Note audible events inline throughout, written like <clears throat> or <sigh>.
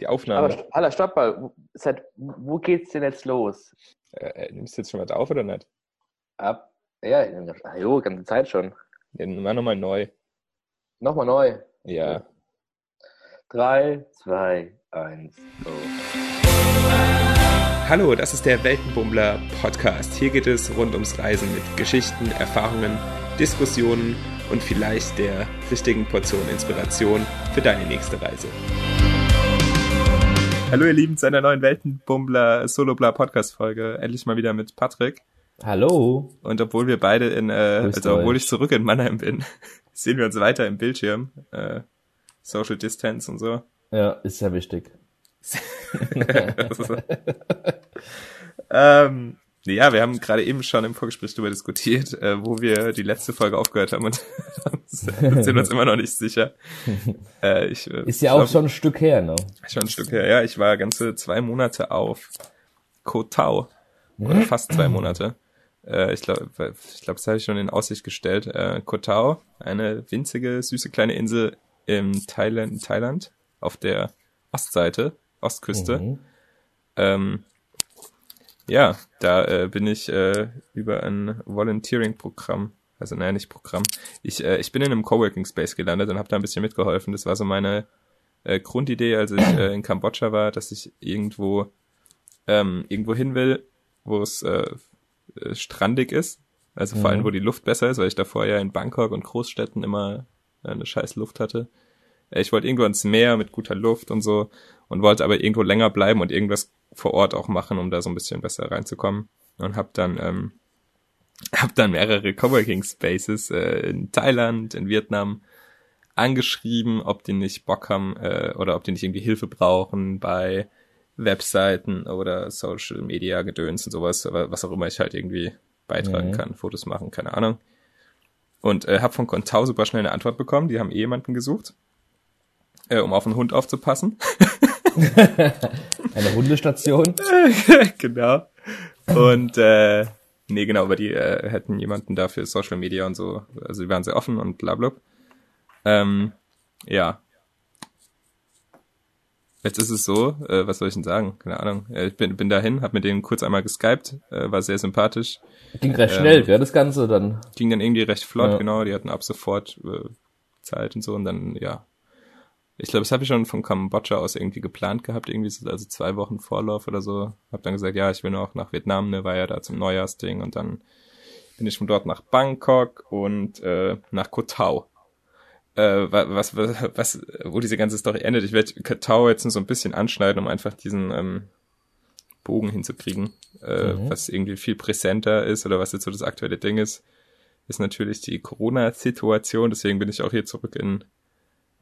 Die Aufnahme. Aber Alter, stopp mal. Seit, wo geht's denn jetzt los? Äh, nimmst du jetzt schon was auf oder nicht? Ab. Ja, ah, jo, ganze Zeit schon. Ja, mach nochmal neu. Nochmal neu. Ja. Drei, zwei, eins, go. Hallo, das ist der Weltenbummler Podcast. Hier geht es rund ums Reisen mit Geschichten, Erfahrungen, Diskussionen und vielleicht der richtigen Portion Inspiration für deine nächste Reise. <laughs> Hallo ihr Lieben zu einer neuen Weltenbummler Solobla Podcast Folge. Endlich mal wieder mit Patrick. Hallo. Und obwohl wir beide in, äh, Grüß also obwohl ich zurück in Mannheim bin, <laughs> sehen wir uns weiter im Bildschirm. Äh, Social Distance und so. Ja, ist sehr wichtig. <laughs> ähm, ja, wir haben gerade eben schon im Vorgespräch darüber diskutiert, äh, wo wir die letzte Folge aufgehört haben und <laughs> sind uns immer noch nicht sicher. <laughs> Äh, ich, äh, ist ja auch glaub, schon ein Stück her, ne? Schon ein Stück her, ja. Ich war ganze zwei Monate auf Koh Tao. Oder fast zwei <clears throat> Monate. Äh, ich glaube, ich glaub, das habe ich schon in Aussicht gestellt. Äh, Koh Tao, eine winzige, süße kleine Insel im Thailand, Thailand auf der Ostseite, Ostküste. Mhm. Ähm, ja, da äh, bin ich äh, über ein Volunteering-Programm, also naja, nicht Programm. Ich, äh, ich bin in einem Coworking Space gelandet und habe da ein bisschen mitgeholfen. Das war so meine äh, Grundidee, als ich äh, in Kambodscha war, dass ich irgendwo ähm, irgendwo hin will, wo es äh, äh, strandig ist. Also vor allem, mhm. wo die Luft besser ist, weil ich davor ja in Bangkok und Großstädten immer eine scheiß Luft hatte. Äh, ich wollte irgendwo ins Meer mit guter Luft und so und wollte aber irgendwo länger bleiben und irgendwas vor Ort auch machen, um da so ein bisschen besser reinzukommen. Und habe dann ähm, hab dann mehrere Coworking Spaces äh, in Thailand, in Vietnam angeschrieben, ob die nicht Bock haben äh, oder ob die nicht irgendwie Hilfe brauchen bei Webseiten oder Social Media Gedöns und sowas, aber was auch immer ich halt irgendwie beitragen mhm. kann, Fotos machen, keine Ahnung. Und äh, habe von Contao super schnell eine Antwort bekommen, die haben eh jemanden gesucht, äh, um auf den Hund aufzupassen. <laughs> <laughs> Eine Hundestation. <laughs> genau. Und äh, nee, genau, aber die äh, hätten jemanden da für Social Media und so. Also die waren sehr offen und bla bla. Ähm, ja. Jetzt ist es so, äh, was soll ich denn sagen? Keine Ahnung. Äh, ich bin, bin dahin, hab mit denen kurz einmal geskypt, äh, war sehr sympathisch. Ging recht ähm, schnell, ja, das Ganze dann. Ging dann irgendwie recht flott, ja. genau. Die hatten ab sofort äh, Zeit und so und dann, ja, ich glaube, das habe ich schon von Kambodscha aus irgendwie geplant gehabt, irgendwie so, also zwei Wochen Vorlauf oder so. Hab dann gesagt, ja, ich will noch nach Vietnam, ne, war ja da zum Neujahrsding und dann bin ich von dort nach Bangkok und äh, nach Koh Tao. Äh, was, was, was, wo diese ganze Story endet. Ich werde Koh Tao jetzt nur so ein bisschen anschneiden, um einfach diesen ähm, Bogen hinzukriegen, äh, mhm. was irgendwie viel präsenter ist oder was jetzt so das aktuelle Ding ist, ist natürlich die Corona-Situation. Deswegen bin ich auch hier zurück in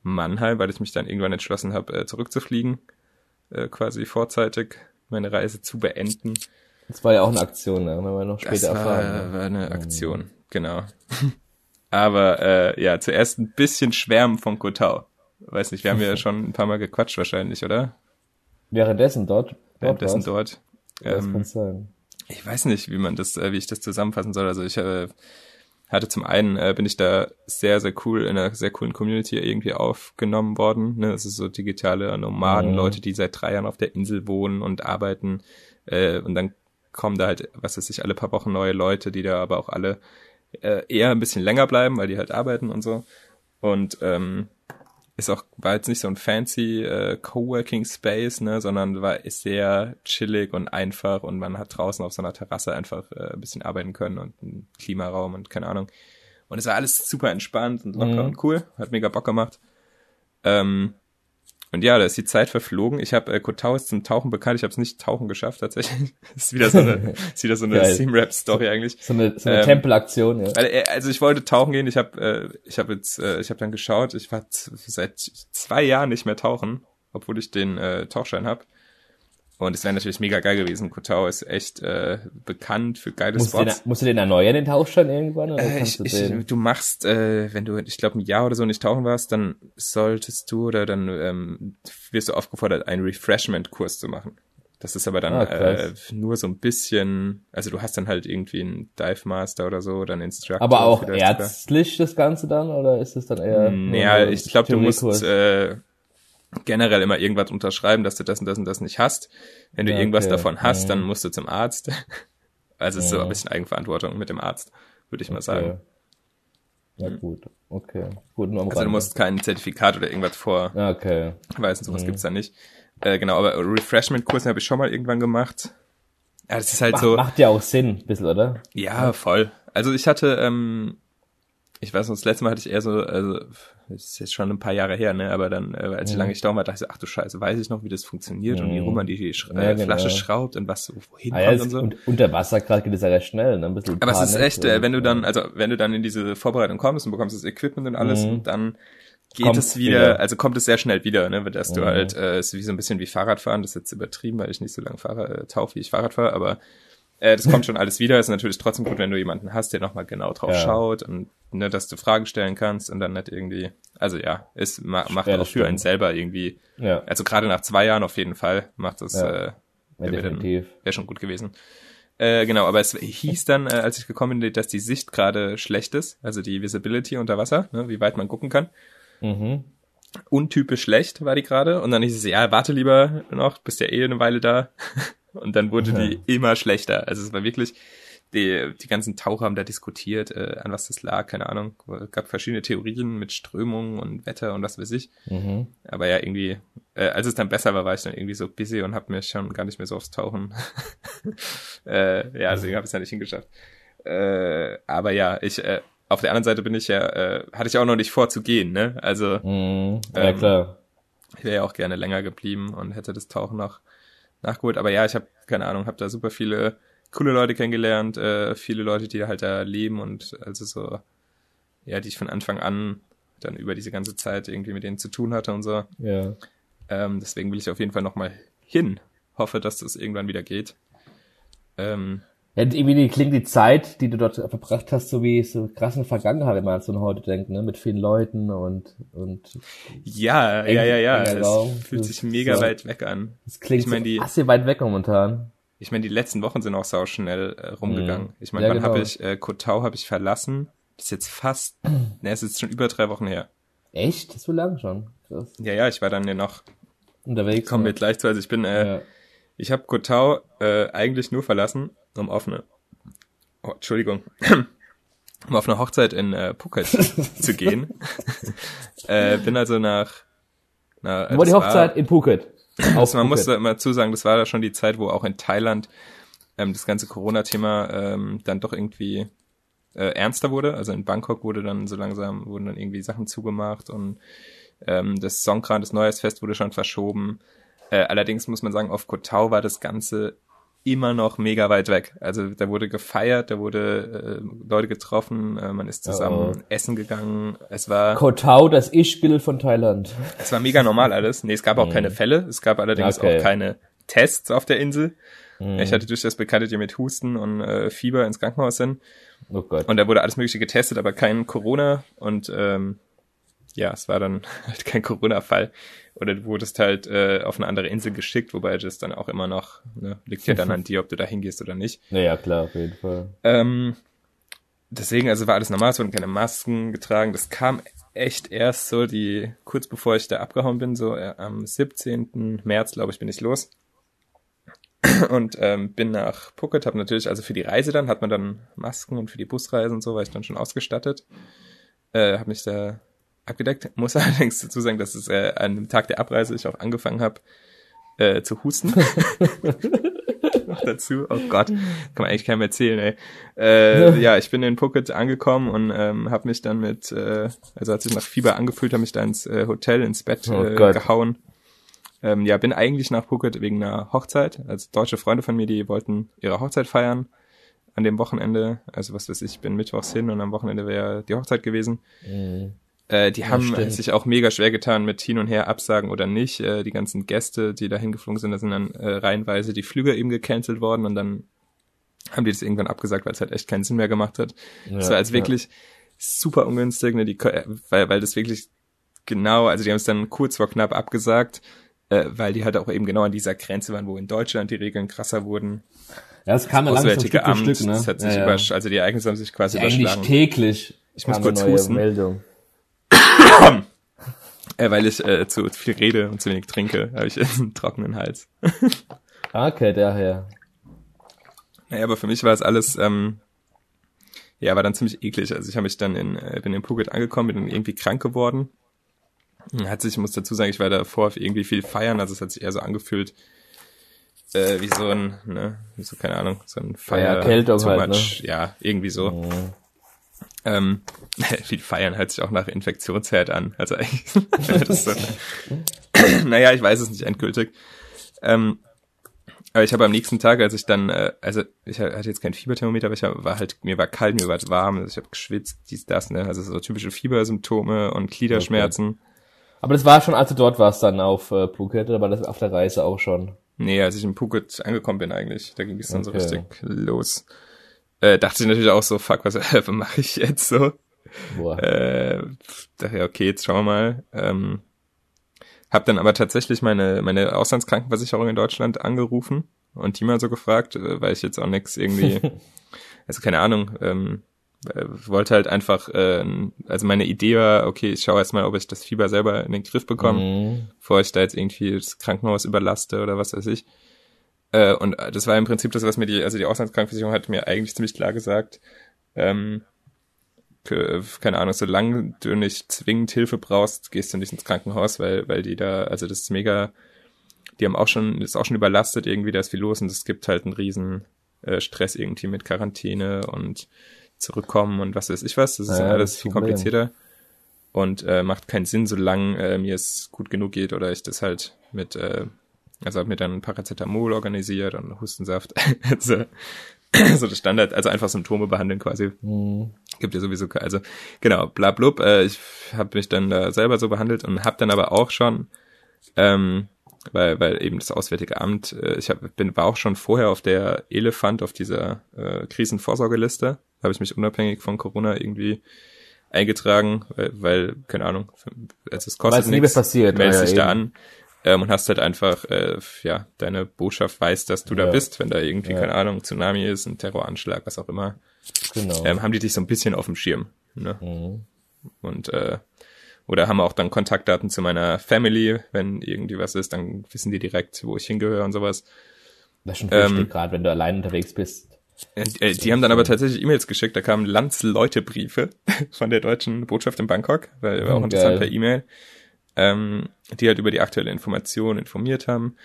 Mannheim, weil ich mich dann irgendwann entschlossen habe, äh, zurückzufliegen, äh, quasi vorzeitig meine Reise zu beenden. Das war ja auch eine Aktion, ne? haben wir noch später das erfahren. Das ne? war eine Aktion, mhm. genau. <laughs> Aber äh, ja, zuerst ein bisschen schwärmen von Kotau. Weiß nicht, wir haben ja schon ein paar Mal gequatscht wahrscheinlich, oder? Währenddessen dort? dort Währenddessen dort. Ähm, kann sein. Ich weiß nicht, wie man das, äh, wie ich das zusammenfassen soll. Also ich äh, hatte zum einen äh, bin ich da sehr, sehr cool in einer sehr coolen Community irgendwie aufgenommen worden. Ne? Das ist so digitale Nomaden, mhm. Leute, die seit drei Jahren auf der Insel wohnen und arbeiten. Äh, und dann kommen da halt, was weiß ich, alle paar Wochen neue Leute, die da aber auch alle äh, eher ein bisschen länger bleiben, weil die halt arbeiten und so. Und ähm, ist auch, war jetzt nicht so ein fancy äh, Coworking Space, ne, sondern war ist sehr chillig und einfach und man hat draußen auf so einer Terrasse einfach äh, ein bisschen arbeiten können und einen Klimaraum und keine Ahnung. Und es war alles super entspannt und locker mhm. und cool, hat mega Bock gemacht. Ähm, und ja, da ist die Zeit verflogen. Ich habe äh, Kotau ist zum Tauchen bekannt. Ich habe es nicht tauchen geschafft tatsächlich. das <laughs> ist wieder so eine, <laughs> ist wieder so eine Steam-Rap-Story eigentlich. So eine, so eine ähm, Tempelaktion. Ja. Äh, also ich wollte tauchen gehen. Ich habe, äh, ich habe jetzt, äh, ich habe dann geschaut. Ich war seit zwei Jahren nicht mehr tauchen, obwohl ich den äh, Tauchschein habe. Und es wäre natürlich mega geil gewesen. Kotau ist echt äh, bekannt für geile musst Spots. Den, musst du den erneuern, den Tauchschein irgendwann? Oder äh, ich, du, ich, du machst, äh, wenn du, ich glaube, ein Jahr oder so nicht tauchen warst, dann solltest du oder dann ähm, wirst du aufgefordert, einen Refreshment-Kurs zu machen. Das ist aber dann ah, äh, nur so ein bisschen, also du hast dann halt irgendwie einen Dive Master oder so, dann Instructor. Aber auch ärztlich sogar. das Ganze dann oder ist es dann eher? Naja, ich glaube, du musst äh, generell immer irgendwas unterschreiben, dass du das und das und das nicht hast. Wenn du Ja, irgendwas okay. davon hast, Mhm. dann musst du zum Arzt. <laughs> Also es ist so ein bisschen Eigenverantwortung mit dem Arzt, würde ich mal sagen. Okay. Ja, gut. Okay. Gut, nur am Also du Rande. musst kein Zertifikat oder irgendwas Ja, okay. sowas gibt's da nicht. Äh, genau, aber Refreshment-Kurse habe ich schon mal irgendwann gemacht. Ja, das ist halt Macht, so. macht ja auch Sinn, ein bisschen, oder? Ja, voll. Also ich hatte, ähm, ich weiß noch, das letzte Mal hatte ich eher so, also das ist jetzt schon ein paar Jahre her, ne? Aber dann, äh, als ich Mhm. lange nicht da war, dachte ich so, ach du Scheiße, weiß ich noch, wie das funktioniert und wie Mhm. rum man die Sch Ja, äh, genau. Flasche schraubt und was wohin Ah, ja, kommt und so. und unter Wasser gerade geht es ja recht schnell, ne? Ein bisschen Aber es ist echt, äh, und- wenn du dann, also wenn du dann in diese Vorbereitung kommst und bekommst das Equipment und alles, Mhm. und dann geht Kommt's es wieder, wieder. also kommt es sehr schnell wieder, ne, dass du Mhm. halt, äh, ist wie so ein bisschen wie Fahrradfahren, das ist jetzt übertrieben, weil ich nicht so lange Fahrrad, äh, tauf, wie ich Fahrrad fahre, aber äh, das kommt schon alles wieder, ist natürlich trotzdem gut, wenn du jemanden hast, der nochmal genau drauf Ja. schaut und, ne, dass du Fragen stellen kannst und dann nicht irgendwie, also ja, es ma macht auch das für einen selber irgendwie, Ja, also gerade nach zwei Jahren auf jeden Fall macht es, Ja. äh. Wäre schon gut gewesen. Äh, genau, aber es hieß dann, äh, als ich gekommen bin, dass die Sicht gerade schlecht ist, also die Visibility unter Wasser, ne, wie weit man gucken kann. Mhm. Untypisch schlecht war die gerade. Und dann hieß es, ja, warte lieber noch, bist ja eh eine Weile da. Und dann wurde die immer schlechter. Also es war wirklich, die, die ganzen Taucher haben da diskutiert, äh, an was das lag, keine Ahnung. Es gab verschiedene Theorien mit Strömungen und Wetter und was weiß ich. Mhm. Aber ja, irgendwie, äh, als es dann besser war, war ich dann irgendwie so busy und habe mir schon gar nicht mehr so aufs Tauchen. <laughs> äh, ja, deswegen habe ich es ja nicht hingeschafft. Äh, aber ja, ich, äh, auf der anderen Seite bin ich ja, äh, hatte ich auch noch nicht vor zu gehen, ne? Also Mhm. Ja, Ähm, klar. ich wäre ja auch gerne länger geblieben und hätte das Tauchen noch nachgeholt. Aber ja, ich habe keine Ahnung, habe da super viele coole Leute kennengelernt, äh, viele Leute, die halt da leben und also so, ja, die ich von Anfang an dann über diese ganze Zeit irgendwie mit denen zu tun hatte und so. Ja. Ähm, deswegen will ich auf jeden Fall nochmal hin. Hoffe, dass das irgendwann wieder geht. Ähm, Ja, irgendwie klingt die Zeit, die du dort verbracht hast, so wie so krass in der Vergangenheit, wenn man an so heute denkt, ne? Mit vielen Leuten und, und ja, Eng- ja, ja, ja. Es Raum. fühlt sich mega so- weit weg an. es klingt Ich mein, die- so assi weit weg momentan. Ich meine, die letzten Wochen sind auch sau schnell äh, rumgegangen. Mhm. Ich meine, Ja, wann genau. habe ich äh, Kotau habe ich verlassen? Das ist jetzt fast, <clears throat> ne, es ist schon über drei Wochen her. Echt? So lang schon. Krass. Ja, ja, ich war dann ja noch, Unterwegs. kommen wir gleich zu, also ich bin, äh, ja. ich habe Kotau äh, eigentlich nur verlassen, um auf eine, oh, Entschuldigung, <clears throat> um auf eine Hochzeit in äh, Phuket <laughs> zu gehen. <laughs> äh, bin also nach, na, Wo die das war- Hochzeit in Phuket. Also man muss Phuket. da immer zusagen, das war da schon die Zeit, wo auch in Thailand ähm, das ganze Corona-Thema ähm, dann doch irgendwie äh, ernster wurde. Also in Bangkok wurde dann so langsam, wurden dann irgendwie Sachen zugemacht und ähm, das Songkran, das Neujahrsfest wurde schon verschoben. Äh, allerdings muss man sagen, auf Koh Tao war das Ganze immer noch mega weit weg. Also da wurde gefeiert, da wurde äh, Leute getroffen, äh, man ist zusammen Oh. essen gegangen. Es war Koh Tao, das Ich-Bild von Thailand. es war mega normal alles. Nee, es gab auch keine Fälle. Es gab allerdings Mhm. Okay. Mhm. auch keine Tests auf der Insel. Ich hatte durchaus Bekannte, die mit Husten und äh, Fieber ins Krankenhaus sind. Oh Gott. Und da wurde alles Mögliche getestet, aber kein Corona. Und ähm, ja, es war dann <laughs> halt kein Corona-Fall. Oder du wurdest halt äh, auf eine andere Insel geschickt, wobei das dann auch immer noch, ne, liegt ja dann an <laughs> dir, ob du da hingehst oder nicht. Naja, klar, auf jeden Fall. Ähm, deswegen, also war alles normal, es wurden keine Masken getragen. Das kam echt erst so, die kurz bevor ich da abgehauen bin, so äh, am 17. März, glaube ich, bin ich los. <clears throat> Und ähm, bin nach Phuket, habe natürlich, also für die Reise dann, hat man dann Masken und für die Busreise und so war ich dann schon ausgestattet. Äh, habe mich da abgedeckt. <laughs> Muss allerdings dazu sagen, dass es äh, an dem Tag der Abreise ich auch angefangen habe äh, zu husten. <laughs> Noch dazu. Oh Gott, kann man eigentlich keinem erzählen, ey. <laughs> Äh, ja, ich bin in Phuket angekommen und ähm, habe mich dann mit, äh, also als ich nach Fieber angefühlt habe, mich da ins äh, Hotel, ins Bett Oh äh, Gott. gehauen. Ähm, ja, bin eigentlich nach Phuket wegen einer Hochzeit. Also deutsche Freunde von mir, die wollten ihre Hochzeit feiern an dem Wochenende. Also was weiß ich, ich bin mittwochs hin und am Wochenende wäre die Hochzeit gewesen. Mhm. Äh, die haben stimmt. sich auch mega schwer getan mit hin und her absagen oder nicht. Äh, die ganzen Gäste, die da hingeflogen sind, da sind dann äh, reihenweise die Flüge eben gecancelt worden und dann haben die das irgendwann abgesagt, weil es halt echt keinen Sinn mehr gemacht hat. Ja, Es war also ja. wirklich super ungünstig, ne, die, äh, weil, weil das wirklich genau, also die haben es dann kurz vor knapp abgesagt, äh, weil die halt auch eben genau an dieser Grenze waren, wo in Deutschland die Regeln krasser wurden. Ja, es kam ja langsam Stück für Amt, Stück, ne? das hat sich ja, ja. also die Ereignisse haben sich quasi Eigentlich überschlagen. täglich. Ich muss kurz husten. Meldung. Äh, weil ich äh, zu viel rede und zu wenig trinke, habe ich <laughs> einen trockenen Hals. Ah, Okay, daher. Naja, aber für mich war es alles, ähm, ja, war dann ziemlich eklig. Also ich habe mich dann in, äh, bin in Phuket angekommen, bin dann irgendwie krank geworden. Hat sich, ich muss dazu sagen, ich war davor irgendwie viel feiern, also es hat sich eher so angefühlt, äh, wie so ein, ne, wie so, keine Ahnung, so ein Feier. Erkältung too halt, much. Ja, irgendwie so. Mhm. Ähm, <laughs> viel feiern hört sich auch nach Infektionsherd an. Also <laughs> so, <laughs> naja, ich weiß es nicht endgültig. Ähm, aber ich habe am nächsten Tag, als ich dann, äh, also ich hatte jetzt kein Fieberthermometer, aber ich war halt, mir war kalt, mir war warm, also ich habe geschwitzt, dies, das, ne, also so typische Fiebersymptome und Gliederschmerzen. Aber das war schon, als du dort warst dann auf äh, Phuket, war das auf der Reise auch schon? Nee, als ich in Phuket angekommen bin eigentlich, da ging es dann so Okay. richtig los. Äh, dachte ich natürlich auch so, fuck, was, <laughs> was mache ich jetzt so? Boah. Äh, dachte ja, okay, jetzt schauen wir mal. Ähm, hab dann aber tatsächlich meine, meine Auslandskrankenversicherung in Deutschland angerufen und die mal so gefragt, äh, weil ich jetzt auch nix irgendwie, <laughs> also keine Ahnung, ähm, äh, wollte halt einfach, äh, also meine Idee war, okay, ich schaue erstmal, ob ich das Fieber selber in den Griff bekomme, Mhm. bevor ich da jetzt irgendwie das Krankenhaus überlaste oder was weiß ich. Äh, und das war im Prinzip das, was mir die, also die Auslandskrankenversicherung hat mir eigentlich ziemlich klar gesagt, ähm, ke- keine Ahnung, solange du nicht zwingend Hilfe brauchst, gehst du nicht ins Krankenhaus, weil, weil die da, also das ist mega, die haben auch schon, ist auch schon überlastet irgendwie, da ist viel los und es gibt halt einen riesen äh, Stress irgendwie mit Quarantäne und zurückkommen und was weiß ich was. Das ist Ja, das alles viel Problem. komplizierter und äh, macht keinen Sinn, solange äh, mir es gut genug geht oder ich das halt mit, äh, also hab mir dann Paracetamol organisiert und Hustensaft. <laughs> also, <clears throat> so das Standard, also einfach Symptome behandeln quasi. Mhm. Gibt ja sowieso, also genau, bla blub. Äh, ich habe mich dann da selber so behandelt und habe dann aber auch schon, ähm, weil, weil eben das Auswärtige Amt, äh, ich hab, bin war auch schon vorher auf der Elefant, auf dieser äh, Krisenvorsorgeliste, habe ich mich unabhängig von Corona irgendwie eingetragen, weil, weil keine Ahnung, also es Weil kostet es nie nichts, passiert. meldest ja, dich da an ähm, und hast halt einfach, äh, ja, deine Botschaft weiß, dass du da Ja. bist, wenn da irgendwie, Ja. keine Ahnung, Tsunami ist, ein Terroranschlag, was auch immer, Genau. ähm, haben die dich so ein bisschen auf dem Schirm. Ne? Mhm. Und äh, oder haben auch dann Kontaktdaten zu meiner Family, wenn irgendwie was ist, dann wissen die direkt, wo ich hingehöre und sowas. Das ist schon Ähm, gerade wenn du allein unterwegs bist. Äh, äh, die haben dann aber tatsächlich E-Mails geschickt, da kamen Landsleute-Briefe <laughs> von der deutschen Botschaft in Bangkok, weil war auch Hm, interessant per E-Mail, ähm, die halt über die aktuelle Information informiert haben.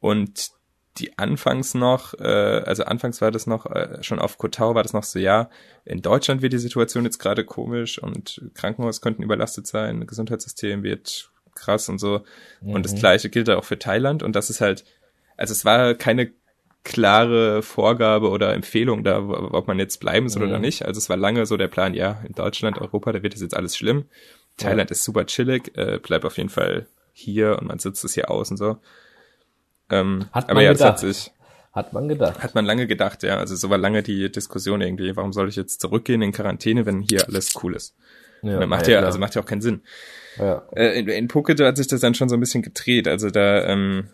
Und die anfangs noch, äh, also anfangs war das noch, äh, schon auf Kotau war das noch so, ja, in Deutschland wird die Situation jetzt gerade komisch und Krankenhaus könnten überlastet sein, Gesundheitssystem wird krass und so. Und das gleiche gilt auch für Thailand und das ist halt, also es war keine klare Vorgabe oder Empfehlung da, ob man jetzt bleiben soll oder nicht. Also es war lange so der Plan, ja, in Deutschland, Europa, da wird es jetzt alles schlimm. Thailand ist super chillig, äh, bleib auf jeden Fall hier und man sitzt es hier aus und so. Ähm, Hat aber man ja, das hat gedacht. sich, Hat man gedacht. hat man lange gedacht, ja. Also so war lange die Diskussion irgendwie, warum soll ich jetzt zurückgehen in Quarantäne, wenn hier alles cool ist? Ja, macht ja, klar. also macht ja auch keinen Sinn. ja. Äh, in, in Phuket hat sich das dann schon so ein bisschen gedreht. Also da ähm,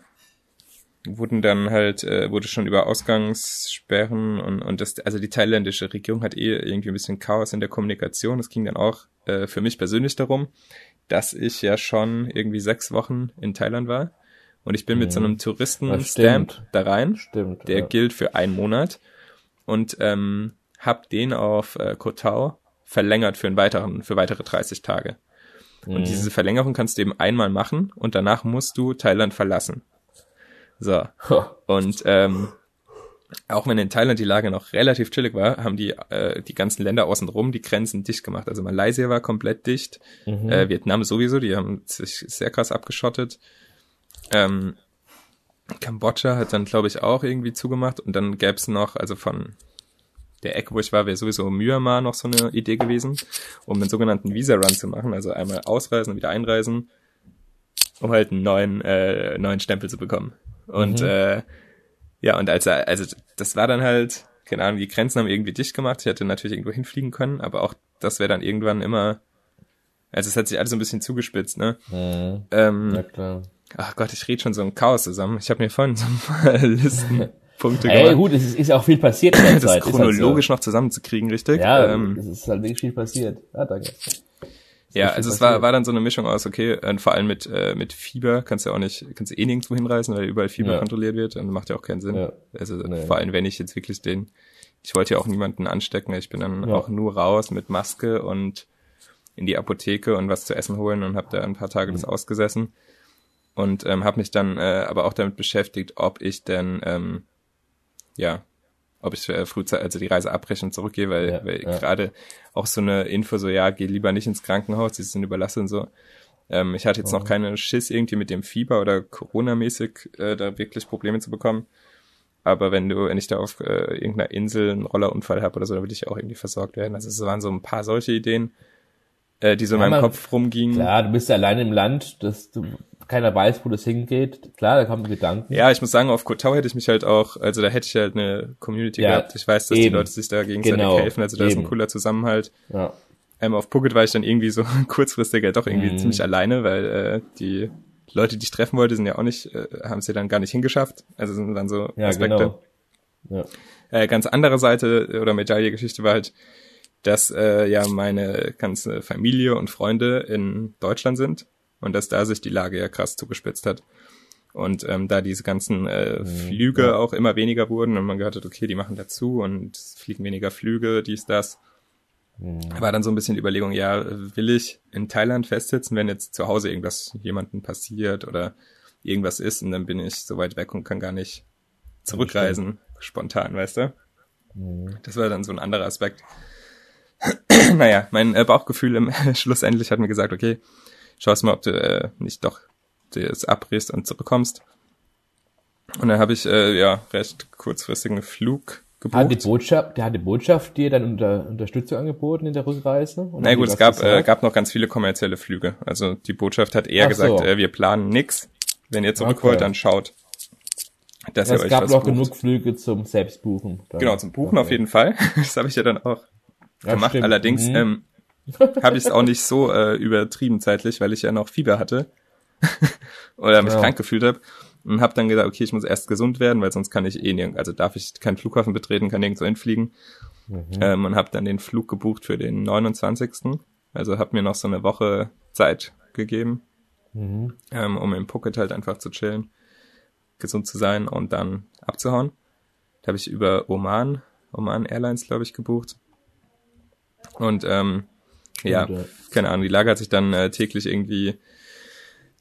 wurden dann halt, äh, wurde schon über Ausgangssperren und, und das, also die thailändische Regierung hat eh irgendwie ein bisschen Chaos in der Kommunikation. Es ging dann auch äh, für mich persönlich darum, dass ich ja schon irgendwie sechs Wochen in Thailand war. Und ich bin mit so einem Das Touristen-Stamp da rein. Stimmt. Der ja. gilt für einen Monat und ähm, hab den auf äh, Koh Tao verlängert für einen weiteren, für weitere 30 Tage. Und Mhm. diese Verlängerung kannst du eben einmal machen und danach musst du Thailand verlassen. So. Und ähm, auch wenn in Thailand die Lage noch relativ chillig war, haben die äh, die ganzen Länder außenrum die Grenzen dicht gemacht. Also Malaysia war komplett dicht, Mhm. äh, Vietnam sowieso, die haben sich sehr krass abgeschottet. Ähm, Kambodscha hat dann, glaube ich, auch irgendwie zugemacht und dann gäb's noch, also von der Ecke, wo ich war, wäre sowieso Myanmar noch so eine Idee gewesen, um einen sogenannten Visa-Run zu machen, also einmal ausreisen und wieder einreisen, um halt einen neuen, äh, neuen Stempel zu bekommen. Und äh, ja, und als er, also das war dann halt, keine Ahnung, die Grenzen haben irgendwie dicht gemacht. Ich hätte natürlich irgendwo hinfliegen können, aber auch das wäre dann irgendwann immer, also es hat sich alles so ein bisschen zugespitzt, ne? Mhm. Ähm, Ja, klar. Ach Gott, ich rede schon so ein Chaos zusammen. Ich habe mir vorhin so ein paar <laughs> Listenpunkte Ey, gemacht. gut, es ist, ist auch viel passiert in <laughs> der das Zeit. ist halt chronologisch noch zusammenzukriegen, richtig? So. Ja, Ähm, es ist halt wirklich viel passiert. Ja, danke. Ja, also es war, war dann so eine Mischung aus, okay, und vor allem mit, äh, mit Fieber kannst du auch nicht, kannst du eh nirgendwo hinreisen, weil überall Fieber Ja. kontrolliert wird und macht ja auch keinen Sinn. Ja. Also Nee. vor allem, wenn ich jetzt wirklich den, ich wollte ja auch niemanden anstecken, ich bin dann Ja. auch nur raus mit Maske und in die Apotheke und was zu essen holen und habe da ein paar Tage Mhm. das ausgesessen und ähm, habe mich dann äh, aber auch damit beschäftigt, ob ich denn ähm, ja, ob ich äh, frühzeitig also die Reise abbrechen und zurückgehe, weil, Ja, weil ja. gerade auch so eine Info so, ja, geh lieber nicht ins Krankenhaus, die sind überlastet und so. Ähm, ich hatte jetzt Oh. noch keine Schiss irgendwie mit dem Fieber oder Corona-mäßig äh, da wirklich Probleme zu bekommen. Aber wenn du, wenn ich da auf äh, irgendeiner Insel einen Rollerunfall habe oder so, dann will ich auch irgendwie versorgt werden. Also es waren so ein paar solche Ideen, äh, die so in Ja, meinem man- Kopf rumgingen. Klar, du bist ja allein im Land, dass du, keiner weiß, wo das hingeht. Klar, da kommen Gedanken. Ja, ich muss sagen, auf Kotau hätte ich mich halt auch, also da hätte ich halt eine Community Ja, gehabt. Ich weiß, dass die eben. Leute sich da gegenseitig Genau, helfen, also da ist ein eben. cooler Zusammenhalt. Ja. Ähm, auf Phuket war ich dann irgendwie so <laughs> kurzfristig ja doch irgendwie Mhm. ziemlich alleine, weil äh, die Leute, die ich treffen wollte, sind ja auch nicht, äh, haben es ja dann gar nicht hingeschafft. Also sind dann so Ja, Aspekte. genau. Ja. Äh, ganz andere Seite oder Medaille-Geschichte war halt, dass äh, ja meine ganze Familie und Freunde in Deutschland sind und dass da sich die Lage ja krass zugespitzt hat. Und ähm, da diese ganzen äh, Flüge ja. auch immer weniger wurden und man gehört hat, okay, die machen dazu und es fliegen weniger Flüge, dies, das. War dann so ein bisschen die Überlegung, ja, will ich in Thailand festsitzen, wenn jetzt zu Hause irgendwas jemandem passiert oder irgendwas ist und dann bin ich so weit weg und kann gar nicht zurückreisen, spontan, weißt du? Das war dann so ein anderer Aspekt. <clears throat> naja, mein äh, Bauchgefühl im <laughs> schlussendlich hat mir gesagt, okay, schaust mal, ob du äh, nicht doch das abbrichst und zurückkommst. Und dann habe ich äh, ja recht kurzfristigen Flug Hat die gebucht. Botschaft, der hat die Botschaft dir dann unter, Unterstützung angeboten in der Rückreise? Na hat gut, es gab, äh, gab noch ganz viele kommerzielle Flüge. Also die Botschaft hat eher Ach gesagt, so. äh, wir planen nix. Wenn ihr zurück Okay. wollt, dann schaut, dass ihr es euch gab noch genug Flüge zum Selbstbuchen. dann. Genau, zum Buchen Okay. auf jeden Fall. <laughs> Das habe ich ja dann auch Ja, gemacht. stimmt. Allerdings Mhm. ähm, <laughs> habe ich es auch nicht so äh, übertrieben zeitlich, weil ich ja noch Fieber hatte <laughs> oder mich Ja. krank gefühlt habe und habe dann gesagt, okay, ich muss erst gesund werden, weil sonst kann ich eh nirgend, also darf ich keinen Flughafen betreten, kann nirgendwo hinfliegen Mhm. ähm, und habe dann den Flug gebucht für den 29. Also habe mir noch so eine Woche Zeit gegeben, Mhm. ähm, um im Phuket halt einfach zu chillen, gesund zu sein und dann abzuhauen. Da habe ich über Oman, Oman Airlines, glaube ich, gebucht. Und ähm, ja, ja. keine Ahnung, die Lage hat sich dann äh, täglich irgendwie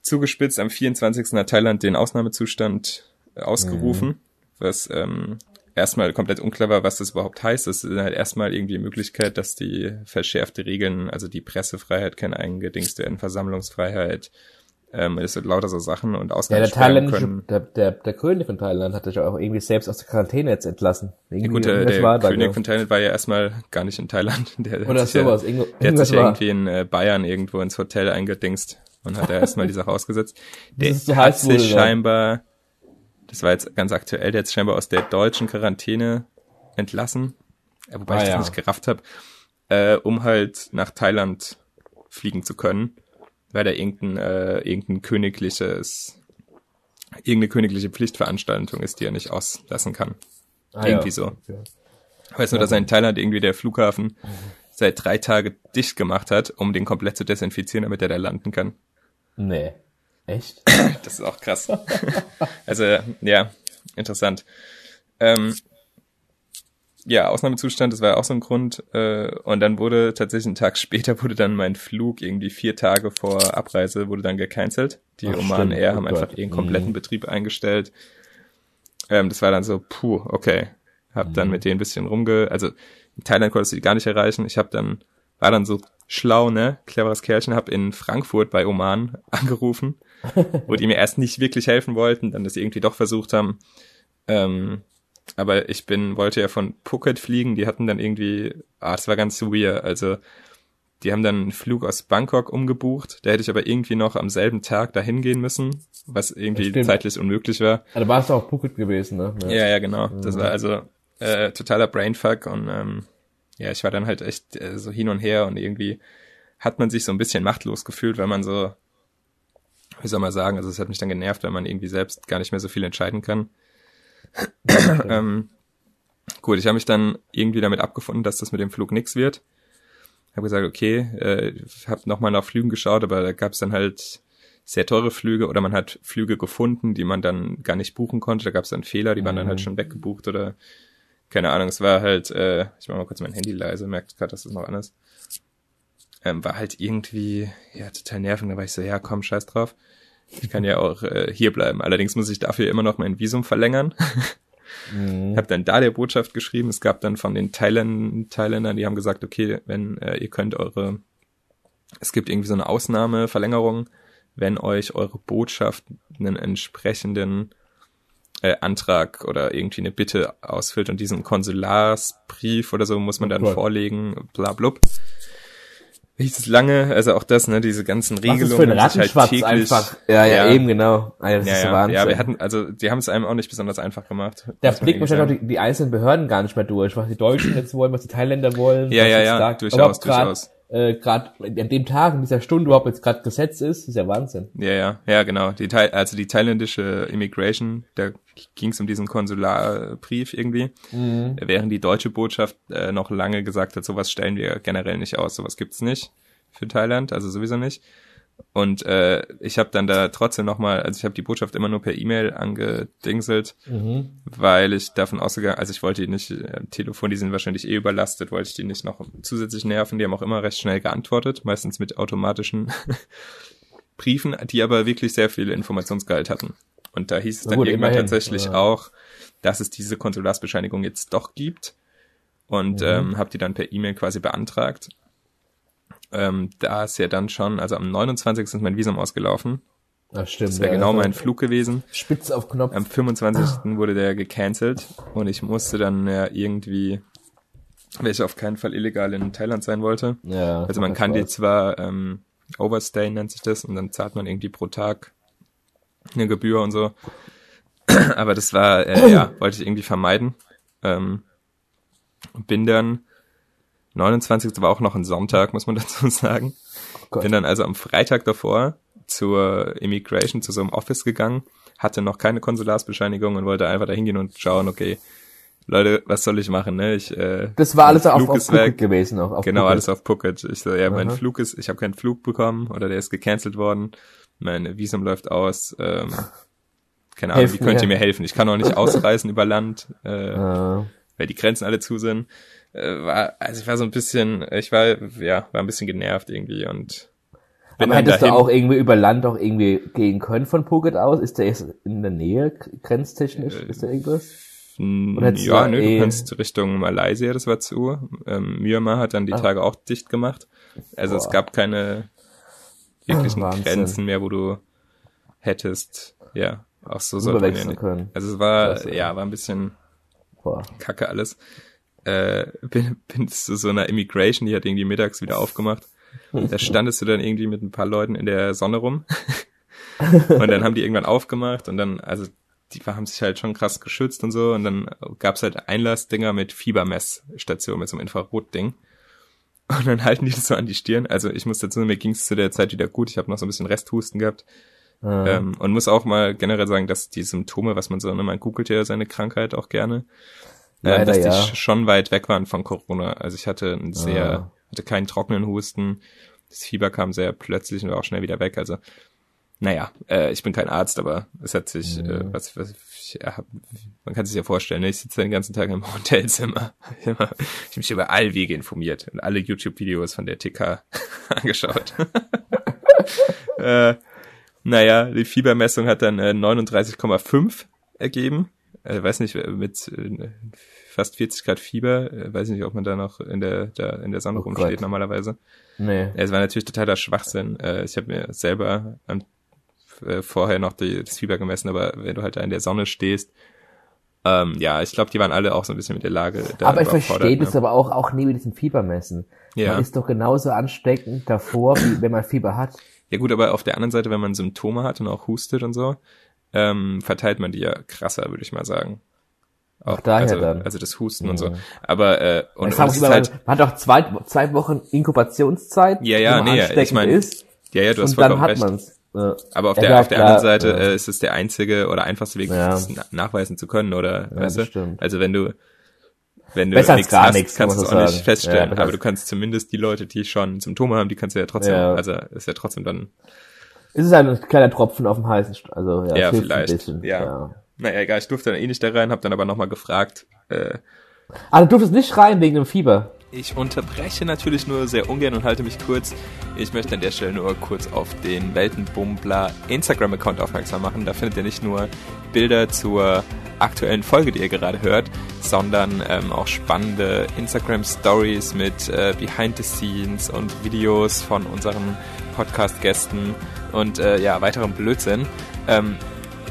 zugespitzt. Am 24. hat Thailand den Ausnahmezustand äh, ausgerufen, Mhm. was ähm, erstmal komplett unklar war, was das überhaupt heißt. Das ist halt erstmal irgendwie die Möglichkeit, dass die verschärfte Regeln, also die Pressefreiheit kann eingedingst werden, Versammlungsfreiheit, ähm, es sind lauter so Sachen und Ja, der thailändische, können. der, der, der König von Thailand hat sich auch irgendwie selbst aus der Quarantäne jetzt entlassen. Ja, Irgendwie, gut, der, der König von Thailand war ja erstmal gar nicht in Thailand. <laughs> Der hat Oder sich ja- sowas. Irgendwo, Der hat sich ja war. irgendwie in äh, Bayern irgendwo ins Hotel eingedingst und hat da erstmal die Sache ausgesetzt. Der so hat wurde, sich ja. scheinbar, das war jetzt ganz aktuell, der hat sich scheinbar aus der deutschen Quarantäne entlassen, wobei Ah, ich das ja. nicht gerafft habe, äh, um halt nach Thailand fliegen zu können, weil da irgendein, äh, irgendein königliches, irgendeine königliche Pflichtveranstaltung ist, die er nicht auslassen kann. Ah, irgendwie ja. so. Okay. Ich weiß nur, dass er in Thailand irgendwie der Flughafen seit drei Tagen dicht gemacht hat, um den komplett zu desinfizieren, damit er da landen kann. Nee. Echt? Das ist auch krass. also, ja, interessant. Ähm, ja, Ausnahmezustand, das war ja auch so ein Grund. Äh, und dann wurde tatsächlich einen Tag <laughs> später wurde dann mein Flug irgendwie vier Tage vor Abreise wurde dann gecancelt. Die Ach, Oman stimmt. Air Oh haben Gott. einfach ihren kompletten Mhm. Betrieb eingestellt. Ähm, das war dann so, puh, okay. Hab Mhm. dann mit denen ein bisschen rumge... Also in Thailand konntest du die gar nicht erreichen. Ich habe dann, war dann so schlau, ne, cleveres Kerlchen, hab in Frankfurt bei Oman <laughs> angerufen, wo die mir erst nicht wirklich helfen wollten, dann das irgendwie doch versucht haben. Ähm, aber ich bin, wollte ja von Phuket fliegen, die hatten dann irgendwie, ah, das war ganz weird, also die haben dann einen Flug aus Bangkok umgebucht, da hätte ich aber irgendwie noch am selben Tag dahin gehen müssen, was irgendwie zeitlich unmöglich war. Also warst du auch Phuket gewesen, ne? Ja, ja, genau. Das war also äh, totaler Brainfuck und ähm, ja, ich war dann halt echt äh, so hin und her und irgendwie hat man sich so ein bisschen machtlos gefühlt, weil man so, wie soll man sagen, also es hat mich dann genervt, weil man irgendwie selbst gar nicht mehr so viel entscheiden kann. Ähm, gut, ich habe mich dann irgendwie damit abgefunden, dass das mit dem Flug nix wird habe gesagt, okay, äh, habe nochmal nach Flügen geschaut, aber da gab es dann halt sehr teure Flüge oder man hat Flüge gefunden, die man dann gar nicht buchen konnte. Da gab es dann Fehler, die waren dann halt Mhm. schon weggebucht oder keine Ahnung. Es war halt, äh, ich mach mal kurz mein Handy leise, merkt gerade, dass das noch an ist. Ähm, war halt irgendwie, ja, total nervend. Da war ich so, ja, komm, scheiß drauf. Ich kann ja auch äh, hier bleiben. Allerdings muss ich dafür immer noch mein Visum verlängern. Mhm. Hab dann da der Botschaft geschrieben. Es gab dann von den Thailändern, Thailändern, die haben gesagt, okay, wenn äh, ihr könnt eure, es gibt irgendwie so eine Ausnahmeverlängerung, wenn euch eure Botschaft einen entsprechenden äh, Antrag oder irgendwie eine Bitte ausfüllt und diesen Konsularsbrief oder so muss man dann Gott. vorlegen, bla blub. Hieß lange, also auch das, ne, diese ganzen Was Regelungen. ist für ein täglich- einfach. Ja, ja, Ja. eben genau. Ja, das Ja, ist ja, Wahnsinn. ja, wir hatten, also die haben es einem auch nicht besonders einfach gemacht. da blickt wahrscheinlich auch die, die einzelnen Behörden gar nicht mehr durch, was die Deutschen jetzt wollen, was die Thailänder wollen. Ja, was ja, ja, da durchaus, durchaus. Äh, gerade an dem Tag, in dieser Stunde überhaupt jetzt gerade Gesetz ist, ist ja Wahnsinn. Ja, ja, ja, genau. Die Thai also die thailändische Immigration, da ging es um diesen Konsularbrief irgendwie, Mhm. während die deutsche Botschaft äh, noch lange gesagt hat, sowas stellen wir generell nicht aus, sowas gibt's nicht für Thailand, also sowieso nicht. Und äh, ich habe dann da trotzdem nochmal, also ich habe die Botschaft immer nur per E-Mail angedingselt, Mhm. weil ich davon ausgegangen, also ich wollte die nicht, äh, Telefon, die sind wahrscheinlich eh überlastet, wollte ich die nicht noch zusätzlich nerven, die haben auch immer recht schnell geantwortet, meistens mit automatischen <laughs> Briefen, die aber wirklich sehr viel Informationsgehalt hatten. Und da hieß es dann gut, irgendwann immerhin, tatsächlich ja. auch, dass es diese Konsularsbescheinigung jetzt doch gibt und Mhm. ähm, habe die dann per E-Mail quasi beantragt. Ähm, da ist ja dann schon, also am 29. ist mein Visum ausgelaufen. Ach, stimmt. Das wäre ja, genau also mein Flug gewesen. Spitz auf Knopf. Am 25. wurde der gecancelt und ich musste dann ja irgendwie, weil ich auf keinen Fall illegal in Thailand sein wollte. ja, Also man kann die zwar ähm, Overstay nennt sich das und dann zahlt man irgendwie pro Tag eine Gebühr und so. Aber das war, äh, ja, wollte ich irgendwie vermeiden. Ähm, bin dann, 29. war auch noch ein Sonntag, muss man <laughs> dazu sagen. Gott. Bin dann also am Freitag davor zur Immigration, zu so einem Office gegangen, hatte noch keine Konsularsbescheinigung und wollte einfach da hingehen und schauen, okay, Leute, was soll ich machen, ne? Ich, äh, Das war alles auf, auf Phuket weg. gewesen. Auf, auf Genau, Phuket. alles auf Phuket. Ich so, ja, mein Aha. Flug ist, ich habe keinen Flug bekommen oder der ist gecancelt worden. Mein Visum läuft aus. Ähm, keine Ahnung, Helf wie könnt ihr mir. helfen? Ich kann auch nicht <laughs> ausreisen über Land, äh, Äh, weil die Grenzen alle zu sind. Äh, war, also ich war so ein bisschen, ich war, ja, war ein bisschen genervt irgendwie und bin aber hättest dahin. du auch irgendwie über Land auch irgendwie gehen können von Phuket aus? Ist der jetzt in der Nähe grenztechnisch? Äh, ist da irgendwas? Ja, nö, eh- du kannst Richtung Malaysia, das war zu. Ähm, Myanmar hat dann die Ah. Tage auch dicht gemacht. Also es Boah. gab keine wirklichen Wahnsinn. Grenzen mehr, wo du hättest, ja, auch so Überwechseln können. Also es war, Klasse. ja, war ein bisschen Boah. kacke alles. Äh, bin, bin zu so einer Immigration, die hat irgendwie mittags wieder aufgemacht. Da standest du dann irgendwie mit ein paar Leuten in der Sonne rum. <laughs> und dann haben die irgendwann aufgemacht und dann, also die haben sich halt schon krass geschützt und so und dann gab's halt Einlassdinger mit Fiebermessstation, mit so einem Infrarotding. Und dann halten die das so an die Stirn. Also ich muss dazu sagen, mir ging's zu der Zeit wieder gut. Ich habe noch so ein bisschen Resthusten gehabt. Äh, Ähm, und muss auch mal generell sagen, dass die Symptome, was man so, ne, man googelt ja seine Krankheit auch gerne, äh, Leider dass die ja. sch- schon weit weg waren von Corona. Also ich hatte einen sehr, Ah. hatte keinen trockenen Husten. Das Fieber kam sehr plötzlich und war auch schnell wieder weg. Also, naja, äh, ich bin kein Arzt, aber es hat sich, Mhm. äh, was, was ich, ja, man kann sich ja vorstellen, ne? ich sitze den ganzen Tag im Hotelzimmer. <laughs> Immer, ich mich über all Wege informiert und alle YouTube-Videos von der TK <laughs> angeschaut. <laughs> äh, naja, die Fiebermessung hat dann äh, 39,5 ergeben. Äh, weiß nicht, mit äh, fast 40 Grad Fieber, äh, weiß nicht, ob man da noch in der, da in der Sonne Oh rumsteht Gott. normalerweise. nee. Es war natürlich totaler Schwachsinn. Äh, ich habe mir selber am, äh, vorher noch die, das Fieber gemessen, aber wenn du halt da in der Sonne stehst, ähm, ja, ich glaube, die waren alle auch so ein bisschen mit der Lage da Aber ich verstehe ne? das aber auch, auch nie mit diesem Fiebermessen. Ja. Man ist doch genauso ansteckend davor, wie wenn man Fieber hat. Ja gut, aber auf der anderen Seite, wenn man Symptome hat und auch hustet und so, ähm, verteilt man die ja krasser, würde ich mal sagen. Auch daher also, dann. Also das Husten und so. Aber äh, und, Und und es ist halt, man hat doch zwei, zwei Wochen Inkubationszeit, Ja, ja, nee, ich ansteckend mein, ist, ja, ja, du hast vollkommen hat recht. man's. Ja. Aber auf Ja, der, klar, auf der anderen Seite ja. äh, ist es der einzige oder einfachste Weg, Ja. das na- nachweisen zu können, oder? Ja, weißt das du? stimmt. Also wenn du wenn du Besser nichts gar hast, nichts, kann kannst du es auch nicht sagen. feststellen. Ja, besser aber du kannst zumindest die Leute, die schon Symptome haben, die kannst du ja trotzdem, Ja. also ist ja trotzdem dann, Es ist ein kleiner Tropfen auf dem heißen, St- also ja, Ja, vielleicht. Ein bisschen, Ja. ja. naja, egal, ich durfte dann eh nicht da rein, hab dann aber nochmal gefragt, äh, Ah, du durftest nicht rein wegen dem Fieber. Ich unterbreche natürlich nur sehr ungern und halte mich kurz. Ich möchte an der Stelle nur kurz auf den Weltenbummler Instagram-Account aufmerksam machen. Da findet ihr nicht nur Bilder zur aktuellen Folge, die ihr gerade hört, sondern ähm, auch spannende Instagram-Stories mit äh, Behind the Scenes und Videos von unseren Podcast-Gästen und äh, ja, weiterem Blödsinn. Ähm,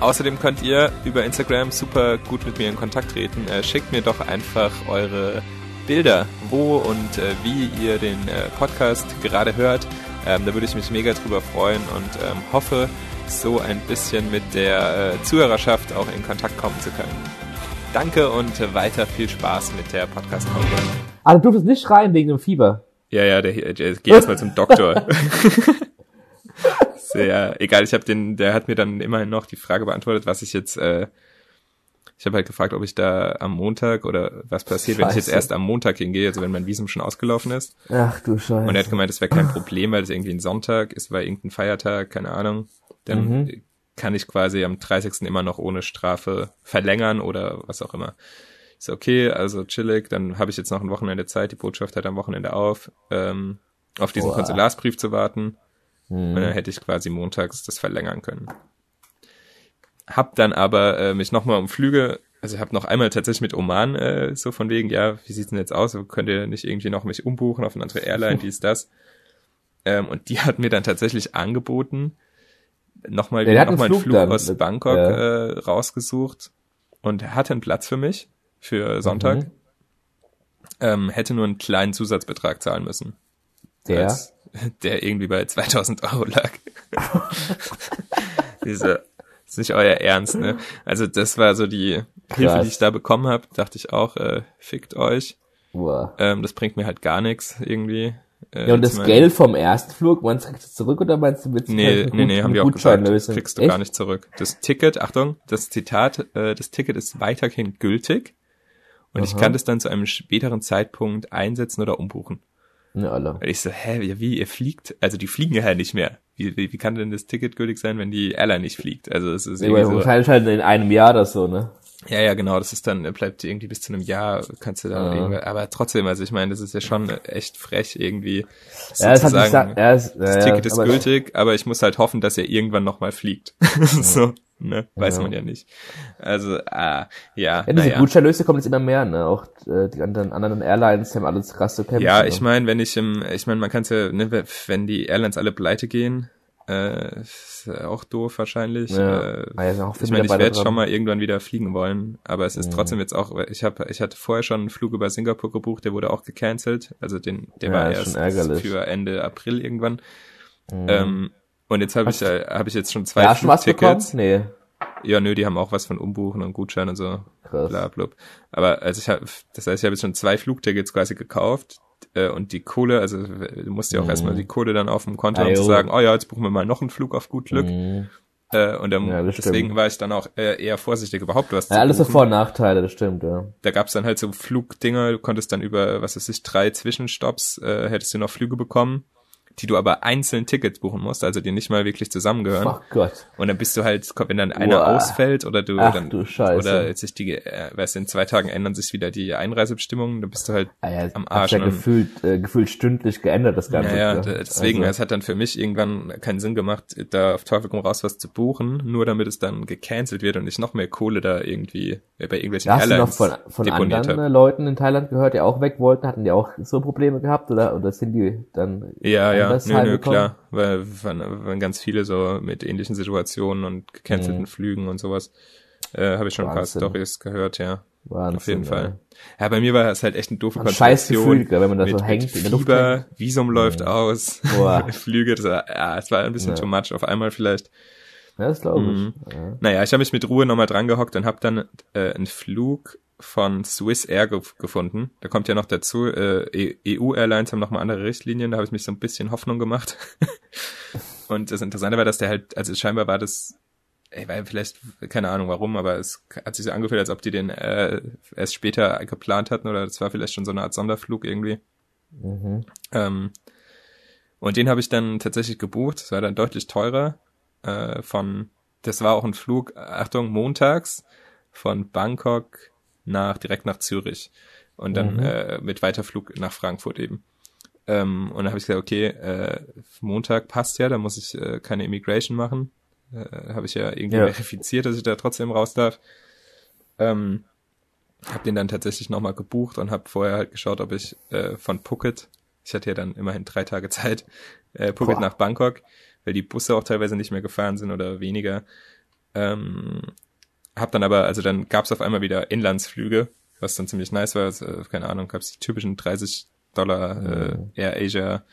Außerdem könnt ihr über Instagram super gut mit mir in Kontakt treten. Äh, schickt mir doch einfach eure Bilder, wo und äh, wie ihr den äh, Podcast gerade hört. Ähm, da würde ich mich mega drüber freuen und ähm, hoffe, so ein bisschen mit der äh, Zuhörerschaft auch in Kontakt kommen zu können. Danke und äh, weiter viel Spaß mit der Podcast-Folge. Ah, du durftest nicht rein wegen dem Fieber. Ja, ja, der, der geht jetzt mal zum Doktor. <laughs> Sehr egal, ich habe den, der hat mir dann immerhin noch die Frage beantwortet, was ich jetzt, äh, ich habe halt gefragt, ob ich da am Montag oder was passiert, wenn ich jetzt Scheiße. erst am Montag hingehe, also wenn mein Visum schon ausgelaufen ist. Ach du Scheiße. Und er hat gemeint, das wäre kein Problem, weil es irgendwie ein Sonntag ist, weil irgendein Feiertag, keine Ahnung. Dann Mhm. kann ich quasi am 30. immer noch ohne Strafe verlängern oder was auch immer. Ist okay, also chillig, dann habe ich jetzt noch ein Wochenende Zeit, die Botschaft hat am Wochenende auf, ähm, auf diesen Boah. Konsularsbrief zu warten. Hm. Und dann hätte ich quasi montags das verlängern können. Hab dann aber äh, mich nochmal um Flüge, also hab noch einmal tatsächlich mit Oman äh, so von wegen, ja, wie sieht's denn jetzt aus? Könnt ihr nicht irgendwie noch mich umbuchen auf eine andere Airline, die ist das? <laughs> Ähm, und die hat mir dann tatsächlich angeboten, nochmal Ja, noch mal einen Flug Flug aus mit- Bangkok ja. äh, rausgesucht und hatte einen Platz für mich für Sonntag. Mhm. Ähm, hätte nur einen kleinen Zusatzbetrag zahlen müssen Der? als, der irgendwie bei 2000 Euro lag. <laughs> Diese, ist nicht euer Ernst, ne? Also das war so die Hilfe, Krass. die ich da bekommen habe, dachte ich auch, äh, fickt euch. Boah. Ähm, das bringt mir halt gar nichts irgendwie. Äh, Ja, und das Geld vom ersten Flug, meinst du, kriegst du zurück oder meinst du, willst du Nee, nee, nee, haben eine auch gesagt, kriegst du Echt? gar nicht zurück. Das Ticket, Achtung, das Zitat, äh, das Ticket ist weiterhin gültig und ich Aha. kann das dann zu einem späteren Zeitpunkt einsetzen oder umbuchen. Ja, alle. Und ich so, hä, ja, wie, ihr fliegt? Also die fliegen ja nicht mehr. Wie, wie, wie kann denn das Ticket gültig sein, wenn die Airline nicht fliegt? Also es ist Nee, irgendwie so, wahrscheinlich halt in einem Jahr oder so, ne? ja, ja, genau, das ist dann, bleibt irgendwie bis zu einem Jahr, kannst du da Ja. irgendwie, aber trotzdem, also ich meine, das ist ja schon echt frech irgendwie. Ja, das hat sozusagen, gesagt, ja, das ja, Ticket ja, ist aber- gültig, aber ich muss halt hoffen, dass er irgendwann nochmal fliegt. <laughs> so, <laughs> ne, weiß Ja. man ja nicht. Also, ah, ja, Ja, diese naja. Gutscheinlöse kommen jetzt immer mehr, ne? Auch äh, die anderen, anderen Airlines haben alles krass zu kämpfen. Ja, ne? ich meine, wenn ich im, ich meine, man kann es ja, ne, wenn die Airlines alle pleite gehen, äh, ist auch doof wahrscheinlich. Ja. Äh, ja, viele ich meine, ich werde schon mal irgendwann wieder fliegen wollen, aber es ist Mhm. trotzdem jetzt auch, ich habe, ich hatte vorher schon einen Flug über Singapur gebucht, der wurde auch gecancelt, also den, der Ja, war erst für Ende April irgendwann. Mhm. Ähm, und jetzt habe ich, äh, habe ich jetzt schon zwei ja, schon was bekommen? Flugtickets. Nee. Ja, nö, die haben auch was von Umbuchen und Gutschein und so. Krass. Bla, blub. Aber also ich habe, das heißt, ich habe jetzt schon zwei Flugtickets quasi gekauft äh, und die Kohle, also du musst ja auch Mhm. erstmal die Kohle dann auf dem Konto Ah, haben zu sagen, oh ja, jetzt buchen wir mal noch einen Flug auf gut Glück. Mhm. Äh, und dann, Ja, deswegen stimmt. war ich dann auch äh, eher vorsichtig, überhaupt was Ja, zu alles so. Vor- und Nachteile, das stimmt, ja. Da gab's dann halt so Flugdinger, du konntest dann über, was weiß ich, drei Zwischenstopps, äh, hättest du noch Flüge bekommen, die du aber einzeln Tickets buchen musst, also die nicht mal wirklich zusammengehören. Ach Gott. Und dann bist du halt, wenn dann einer Boah. ausfällt oder du Ach dann du oder sich die, äh, weißt du, in zwei Tagen ändern sich wieder die Einreisebestimmungen, dann bist du halt Ah, ja, am Arsch. ja gefühlt, äh, gefühlt stündlich geändert, das Ganze. ja, ja, deswegen, Also, es hat dann für mich irgendwann keinen Sinn gemacht, da auf Teufel komm raus was zu buchen, nur damit es dann gecancelt wird und ich noch mehr Kohle da irgendwie äh, bei irgendwelchen da hast du noch Airlines von, von anderen äh, habe. Leuten in Thailand gehört, die auch weg wollten, hatten die auch so Probleme gehabt oder, oder sind die dann Ja, ja, nö, nö, klar, weil waren, waren ganz viele so mit ähnlichen Situationen und gecancelten Mhm. Flügen und sowas. Äh, Habe ich schon ein paar Wahnsinn. Stories gehört, ja. Wahnsinn, auf jeden ja. Fall. Ja, bei mir war es halt echt eine doofe Ein scheiß Konstellation. Gell, wenn man da mit, so hängt, mit in der Luft Fieber, hängt. Visum läuft Mhm. aus. <laughs> Flüge, das war, ja, es war ein bisschen Ja. too much auf einmal vielleicht. Ja, das glaube ich. Mhm. Ja. Naja, ich habe mich mit Ruhe nochmal dran gehockt und habe dann äh, einen Flug von Swiss Air ge gefunden. Da kommt ja noch dazu, äh, EU-Airlines haben nochmal andere Richtlinien, da habe ich mich so ein bisschen Hoffnung gemacht. <laughs> und das Interessante war, dass der halt, also scheinbar war das ey, weil vielleicht, keine Ahnung warum, aber es hat sich so angefühlt, als ob die den äh, erst später geplant hatten oder das war vielleicht schon so eine Art Sonderflug irgendwie. Mhm. Ähm, und den habe ich dann tatsächlich gebucht. Das war dann deutlich teurer. Äh, von, das war auch ein Flug, Achtung, montags von Bangkok nach direkt nach Zürich und dann Mhm. äh, mit Weiterflug nach Frankfurt eben. Ähm, und dann habe ich gesagt, okay, äh, Montag passt ja, da muss ich äh, keine Immigration machen. Äh, habe ich ja irgendwie Ja. verifiziert, dass ich da trotzdem raus darf. Ähm, habe den dann tatsächlich nochmal gebucht und habe vorher halt geschaut, ob ich äh, von Phuket, ich hatte ja dann immerhin drei Tage Zeit, äh, Phuket Boah. nach Bangkok, weil die Busse auch teilweise nicht mehr gefahren sind oder weniger. Ähm, hab dann aber, also dann gab's auf einmal wieder Inlandsflüge, was dann ziemlich nice war. Also, keine Ahnung, gab's die typischen 30 Dollar Mhm. äh, Air Asia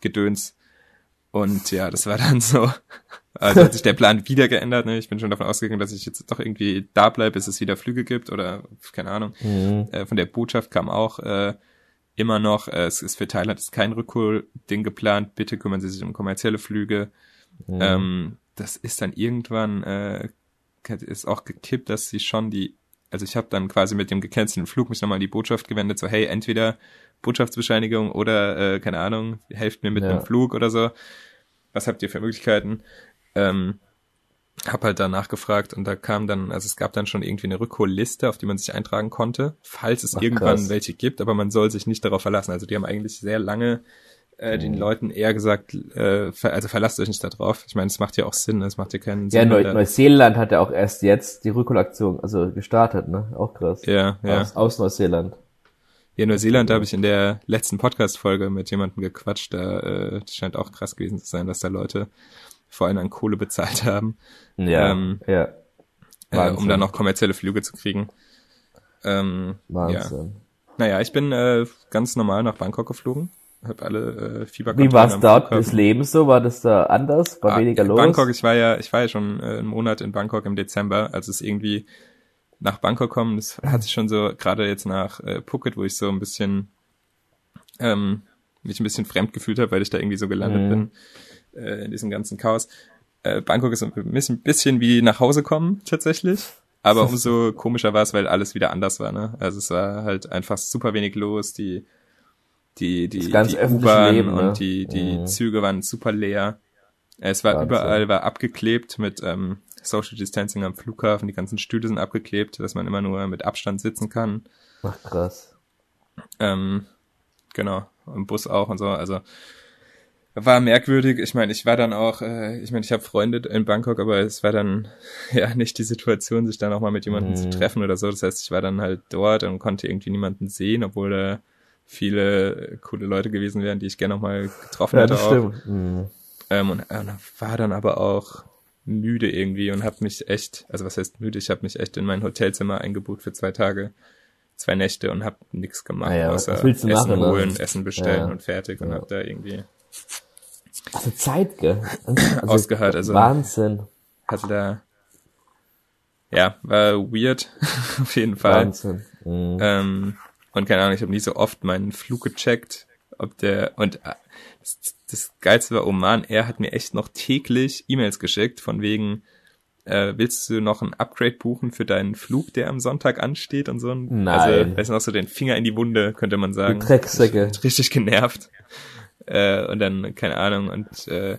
Gedöns. Und ja, das war dann so. Also hat sich der Plan wieder geändert. Ne? Ich bin schon davon ausgegangen, dass ich jetzt doch irgendwie da bleibe, bis es wieder Flüge gibt oder keine Ahnung. Mhm. Äh, von der Botschaft kam auch äh, immer noch, äh, es ist für Thailand ist kein Rückholding geplant. Bitte kümmern Sie sich um kommerzielle Flüge. Mhm. Ähm, das ist dann irgendwann äh, ist auch gekippt, dass sie schon die, also ich habe dann quasi mit dem gecancelten Flug mich nochmal an die Botschaft gewendet, so hey, entweder Botschaftsbescheinigung oder, äh, keine Ahnung, helft mir mit Ja. einem Flug oder so. Was habt ihr für Möglichkeiten? Ähm, hab halt danach gefragt und da kam dann, also es gab dann schon irgendwie eine Rückholliste, auf die man sich eintragen konnte, falls es Ach, irgendwann krass. welche gibt, aber man soll sich nicht darauf verlassen. Also die haben eigentlich sehr lange äh, den Mhm. Leuten eher gesagt, äh, ver also verlasst euch nicht darauf. Ich meine, es macht ja auch Sinn, es macht ja keinen Ja, Sinn. Neu wenn da- Neuseeland hat ja auch erst jetzt die Rückholaktion, also gestartet, ne? Auch krass. ja, ja. Aus, aus Neuseeland. Ja, Neuseeland, da habe ich in der letzten Podcast-Folge mit jemandem gequatscht, da äh, das scheint auch krass gewesen zu sein, dass da Leute vor allem an Kohle bezahlt <laughs> haben, Ja, Ähm, ja. äh, um Wahnsinn. dann noch kommerzielle Flüge zu kriegen. Ähm, ja. Wahnsinn. Naja, ich bin äh, ganz normal nach Bangkok geflogen, habe alle äh, Wie Fieberkontrollen war es dort des Lebens so? War das da anders? War Ah, weniger los? Bangkok, ich war ja, ich war ja schon äh, einen Monat in Bangkok im Dezember, als es irgendwie nach Bangkok kommen, das <laughs> hat sich schon so, gerade jetzt nach äh, Phuket, wo ich so ein bisschen ähm, mich ein bisschen fremd gefühlt habe, weil ich da irgendwie so gelandet Mhm. bin, äh, in diesem ganzen Chaos. Äh, Bangkok ist ein bisschen, ein bisschen wie nach Hause kommen, tatsächlich. Aber umso komischer war es, weil alles wieder anders war, ne? Also es war halt einfach super wenig los, die, die, die, die U-Bahn ne? und die, die Mhm. Züge waren super leer. Es war Wahnsinn. überall, war abgeklebt mit ähm, Social Distancing am Flughafen, die ganzen Stühle sind abgeklebt, dass man immer nur mit Abstand sitzen kann. Ach krass. Ähm, genau, im Bus auch und so. Also war merkwürdig. Ich meine, ich war dann auch, äh, ich meine, ich habe Freunde in Bangkok, aber es war dann <laughs> ja nicht die Situation, sich dann auch mal mit jemandem zu Mhm. treffen oder so. Das heißt, ich war dann halt dort und konnte irgendwie niemanden sehen, obwohl da viele coole Leute gewesen wären, die ich gerne noch mal getroffen Ja, hätte. das auch. stimmt. Mhm. Ähm, und, und war dann aber auch müde irgendwie und habe mich echt, also was heißt müde, ich habe mich echt in mein Hotelzimmer eingebucht für zwei Tage, zwei Nächte und habe nichts gemacht, ja, außer Essen machen, ne? holen, Essen bestellen Ja. und fertig und habe da irgendwie, Also Zeit, gell? Also, Ausgehört, also- Wahnsinn. hatte da, ja, war weird, <laughs> auf jeden Fall. Wahnsinn. Mhm. Ähm, und keine Ahnung, ich habe nie so oft meinen Flug gecheckt, ob der und äh, das, das geilste war Oman, er hat mir echt noch täglich E-Mails geschickt von wegen äh, willst du noch ein Upgrade buchen für deinen Flug, der am Sonntag ansteht und so ein Nein. also weißt du noch so den Finger in die Wunde, könnte man sagen. Die Drecksäcke. Richtig genervt. Äh, und dann keine Ahnung und äh,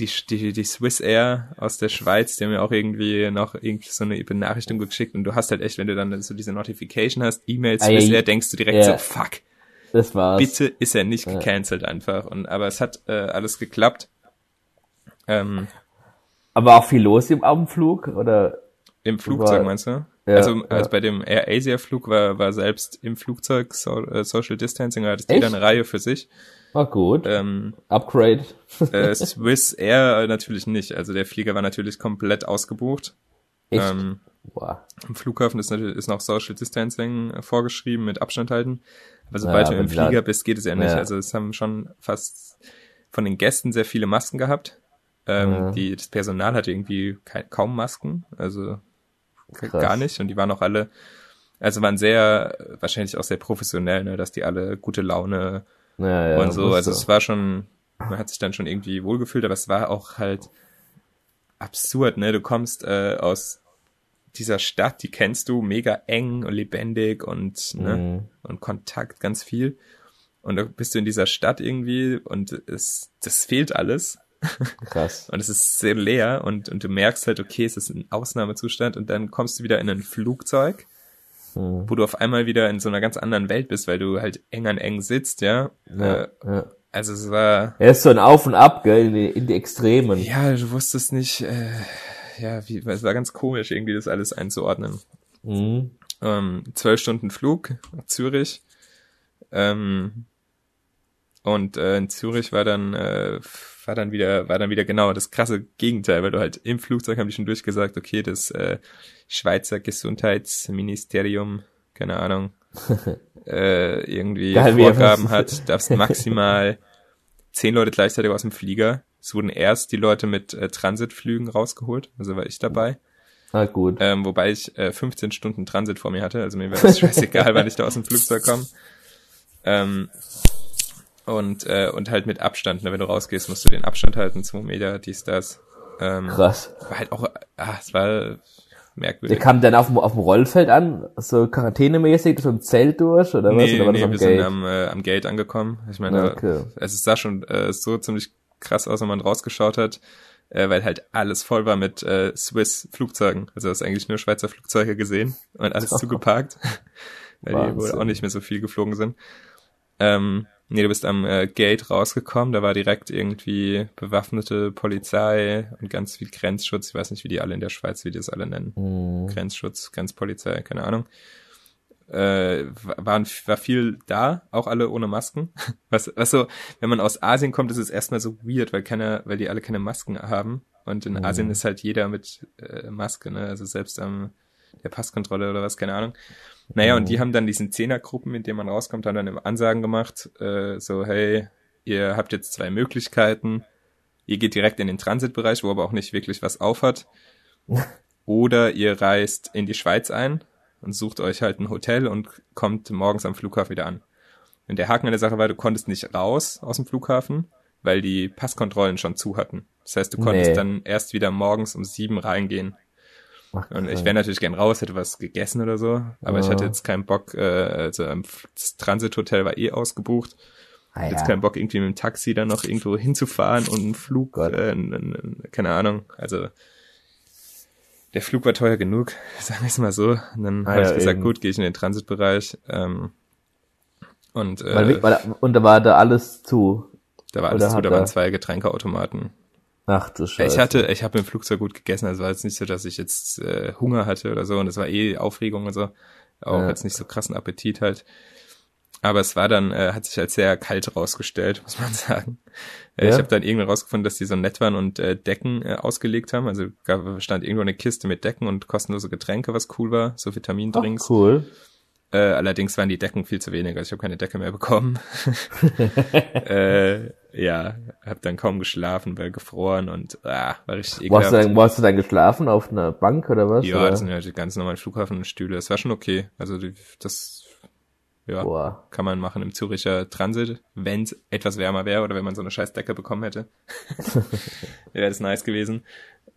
die, die, die Swiss Air aus der Schweiz, die haben mir auch irgendwie noch irgendwie so eine Benachrichtigung geschickt und du hast halt echt, wenn du dann so diese Notification hast, E-Mail Swiss Air, denkst du direkt ja. so, fuck, Das war's. bitte ist er nicht Ja. gecancelt einfach. Und aber es hat äh, alles geklappt. Ähm, Aber auch viel los im Abendflug oder? Im Flugzeug War- meinst du? Ja, also, ja. also bei dem Air Asia Flug war, war selbst im Flugzeug so, äh, Social Distancing, da hattest Echt? jeder eine Reihe für sich. War gut. Ähm, Upgrade. äh, <laughs> Swiss Air natürlich nicht. Also der Flieger war natürlich komplett ausgebucht. Echt? Ähm, Boah. Im Flughafen ist natürlich ist noch Social Distancing äh, vorgeschrieben mit Abstand halten. Aber sobald Ja, du im. Flieger bist, geht es ja nicht. Ja. Also es haben schon fast von den Gästen sehr viele Masken gehabt. Ähm, Ja. die, das Personal hatte irgendwie kei- kaum Masken, also Krass. gar nicht. Und die waren auch alle, also waren sehr, äh, wahrscheinlich auch sehr professionell, ne, dass die alle gute Laune Ja, ja, und so. Also es war schon, man hat sich dann schon irgendwie wohlgefühlt, aber es war auch halt, absurd, ne? Du kommst äh, aus dieser Stadt, die kennst du, mega eng und lebendig und, ne? Mhm. Und Kontakt ganz viel. Und da bist du in dieser Stadt irgendwie und es, das fehlt alles. Krass. <laughs> Und es ist sehr leer und, und du merkst halt, okay, es ist ein Ausnahmezustand und dann kommst du wieder in ein Flugzeug, Mhm. wo du auf einmal wieder in so einer ganz anderen Welt bist, weil du halt eng an eng sitzt, ja. Ja, Äh, ja. also es war, Er ist so ein Auf und Ab, gell, in die, in die Extremen. ja, du wusstest nicht, äh, ja, wie, es war ganz komisch, irgendwie das alles einzuordnen. Mhm. Ähm, zwölf Stunden Flug nach Zürich. Ähm, und äh, in Zürich war dann äh, war dann wieder war dann wieder genau das krasse Gegenteil, weil du halt im Flugzeug haben die schon durchgesagt, okay, das äh, Schweizer Gesundheitsministerium, keine Ahnung, <laughs> äh, irgendwie Geil, Vorgaben hat, darfst <laughs> maximal zehn Leute gleichzeitig aus dem Flieger. Es wurden erst die Leute mit äh, Transitflügen rausgeholt, also war ich dabei. Ah, gut. Ähm, wobei ich äh, 15 Stunden Transit vor mir hatte, also mir wäre das <laughs> scheißegal, wann ich da aus dem Flugzeug komme. Ähm, und, äh, und halt mit Abstand, ne, wenn du rausgehst, musst du den Abstand halten, zwei Meter, dies, das. Ähm, Krass. war halt auch, ah, es war Der merkwürdig. kam dann auf dem, auf dem Rollfeld an, so quarantänemäßig, so ein Zelt durch, oder was? nee, oder war das nee, am wir Gate? sind am, äh, am Gate angekommen. Ich meine, Okay. also es sah schon äh, so ziemlich krass aus, wenn man rausgeschaut hat, äh, weil halt alles voll war mit äh, Swiss Flugzeugen. Also du hast eigentlich nur Schweizer Flugzeuge gesehen und alles <laughs> zugeparkt, <laughs> weil die wohl Wahnsinn. auch nicht mehr so viel geflogen sind. Ähm, nee, du bist am äh, Gate rausgekommen, da war direkt irgendwie bewaffnete Polizei und ganz viel Grenzschutz. Ich weiß nicht, wie die alle in der Schweiz, wie die das alle nennen. Mhm. Grenzschutz, Grenzpolizei, keine Ahnung. Äh, waren, war viel da, auch alle ohne Masken. <laughs> Was, was so, wenn man aus Asien kommt, ist es erstmal so weird, weil keiner, weil die alle keine Masken haben. Und in Mhm. Asien ist halt jeder mit äh, Maske, ne? Also selbst am der Passkontrolle oder was, keine Ahnung. Naja, und die haben dann diesen Zehnergruppen, in denen man rauskommt, haben dann Ansagen gemacht, äh, so, hey, ihr habt jetzt zwei Möglichkeiten. Ihr geht direkt in den Transitbereich, wo aber auch nicht wirklich was aufhat. <laughs> Oder ihr reist in die Schweiz ein und sucht euch halt ein Hotel und kommt morgens am Flughafen wieder an. Und der Haken an der Sache war, du konntest nicht raus aus dem Flughafen, weil die Passkontrollen schon zu hatten. Das heißt, du konntest Nee. dann erst wieder morgens um sieben reingehen. Ach, Und ich wäre natürlich gern raus, hätte was gegessen oder so, aber ich Ja. hatte jetzt keinen Bock, äh, also das Transithotel war eh ausgebucht. ah, Jetzt ja. keinen Bock, irgendwie mit dem Taxi dann noch irgendwo hinzufahren und einen Flug, Gott. äh, n- n- keine Ahnung. Also der Flug war teuer genug, <laughs> sagen wir es mal so. Und dann Ah, habe ja, ich gesagt, eben. gut, gehe ich in den Transitbereich. Ähm, und äh, Weil, weil, und da war da alles zu. da war alles zu, da waren zwei Getränkeautomaten. Ach du Scheiße. Ich hatte, ich habe im Flugzeug gut gegessen, also war jetzt nicht so, dass ich jetzt äh, Hunger hatte oder so und es war eh Aufregung und so. Auch Ja. jetzt nicht so krassen Appetit halt. Aber es war dann, äh, hat sich als sehr kalt rausgestellt, <laughs> muss man sagen. Äh, Ja? Ich habe dann irgendwann rausgefunden, dass die so nett waren und äh, Decken äh, ausgelegt haben. Also gab, stand irgendwo eine Kiste mit Decken und kostenlose Getränke, was cool war, so Ach, Vitamindrinks. cool. Äh, allerdings waren die Decken viel zu wenig, also ich habe keine Decke mehr bekommen. <laughs> <laughs> äh, ja, habe dann kaum geschlafen, weil gefroren und ah, war richtig Wo hast, du ekelhaft. dann, wo hast du dann geschlafen? Auf einer Bank oder was? Ja, oder? das sind ja die ganz normalen Flughafenstühle. Es war schon okay. Also die, das ja, Boah. kann man machen im Züricher Transit, wenn es etwas wärmer wäre oder wenn man so eine scheiß Decke bekommen hätte. <laughs> wäre das nice gewesen.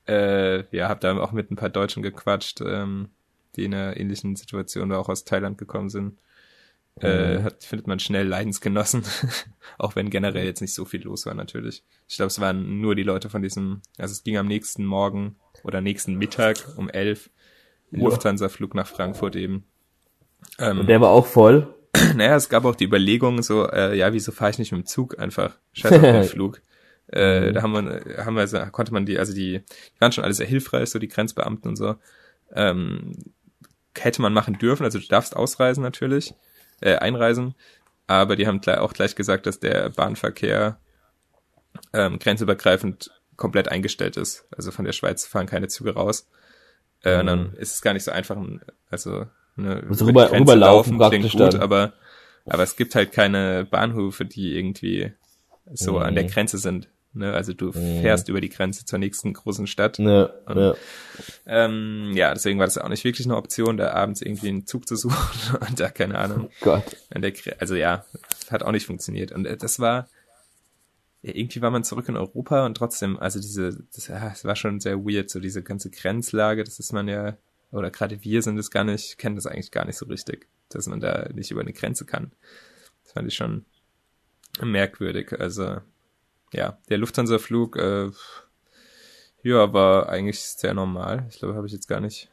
Äh, ja, hab da auch mit ein paar Deutschen gequatscht, ähm, die in einer ähnlichen Situation auch aus Thailand gekommen sind. Äh, Mhm. hat, findet man schnell Leidensgenossen, <laughs> auch wenn generell jetzt nicht so viel los war natürlich. Ich glaube, es waren nur die Leute von diesem, also es ging am nächsten Morgen oder nächsten Mittag um elf. Lufthansa-Flug nach Frankfurt eben. Ähm, Und der war auch voll. <clears throat> naja, es gab auch die Überlegung so, äh, ja, wieso fahre ich nicht mit dem Zug einfach? Scheiß auf den <laughs> Flug. Äh, Mhm. da haben wir, haben wir, konnte man die, also die, die waren schon alle sehr hilfreich, so die Grenzbeamten und so. Ähm, hätte man machen dürfen, also du darfst ausreisen natürlich, äh, einreisen, aber die haben auch gleich gesagt, dass der Bahnverkehr ähm, grenzübergreifend komplett eingestellt ist. Also von der Schweiz fahren keine Züge raus. Äh, und dann ist es gar nicht so einfach, also ne, Also rüber- rüberlaufen laufen klingt gut, dann. aber aber es gibt halt keine Bahnhöfe, die irgendwie so an der Mhm. Grenze sind. Ne? Also du Mhm. fährst über die Grenze zur nächsten großen Stadt. Ne, ne. Ähm, ja, deswegen war das auch nicht wirklich eine Option, da abends irgendwie einen Zug zu <laughs> suchen und da keine Ahnung. Gott. An der, also ja, hat auch nicht funktioniert. Und äh, das war, ja, irgendwie war man zurück in Europa und trotzdem, also diese, das, ja, es war schon sehr weird, so diese ganze Grenzlage, das ist man ja, oder gerade wir sind es gar nicht, kennen das eigentlich gar nicht so richtig, dass man da nicht über eine Grenze kann. Das fand ich schon merkwürdig. Also, ja, der Lufthansa-Flug, äh, ja, war eigentlich sehr normal. Ich glaube, habe ich jetzt gar nicht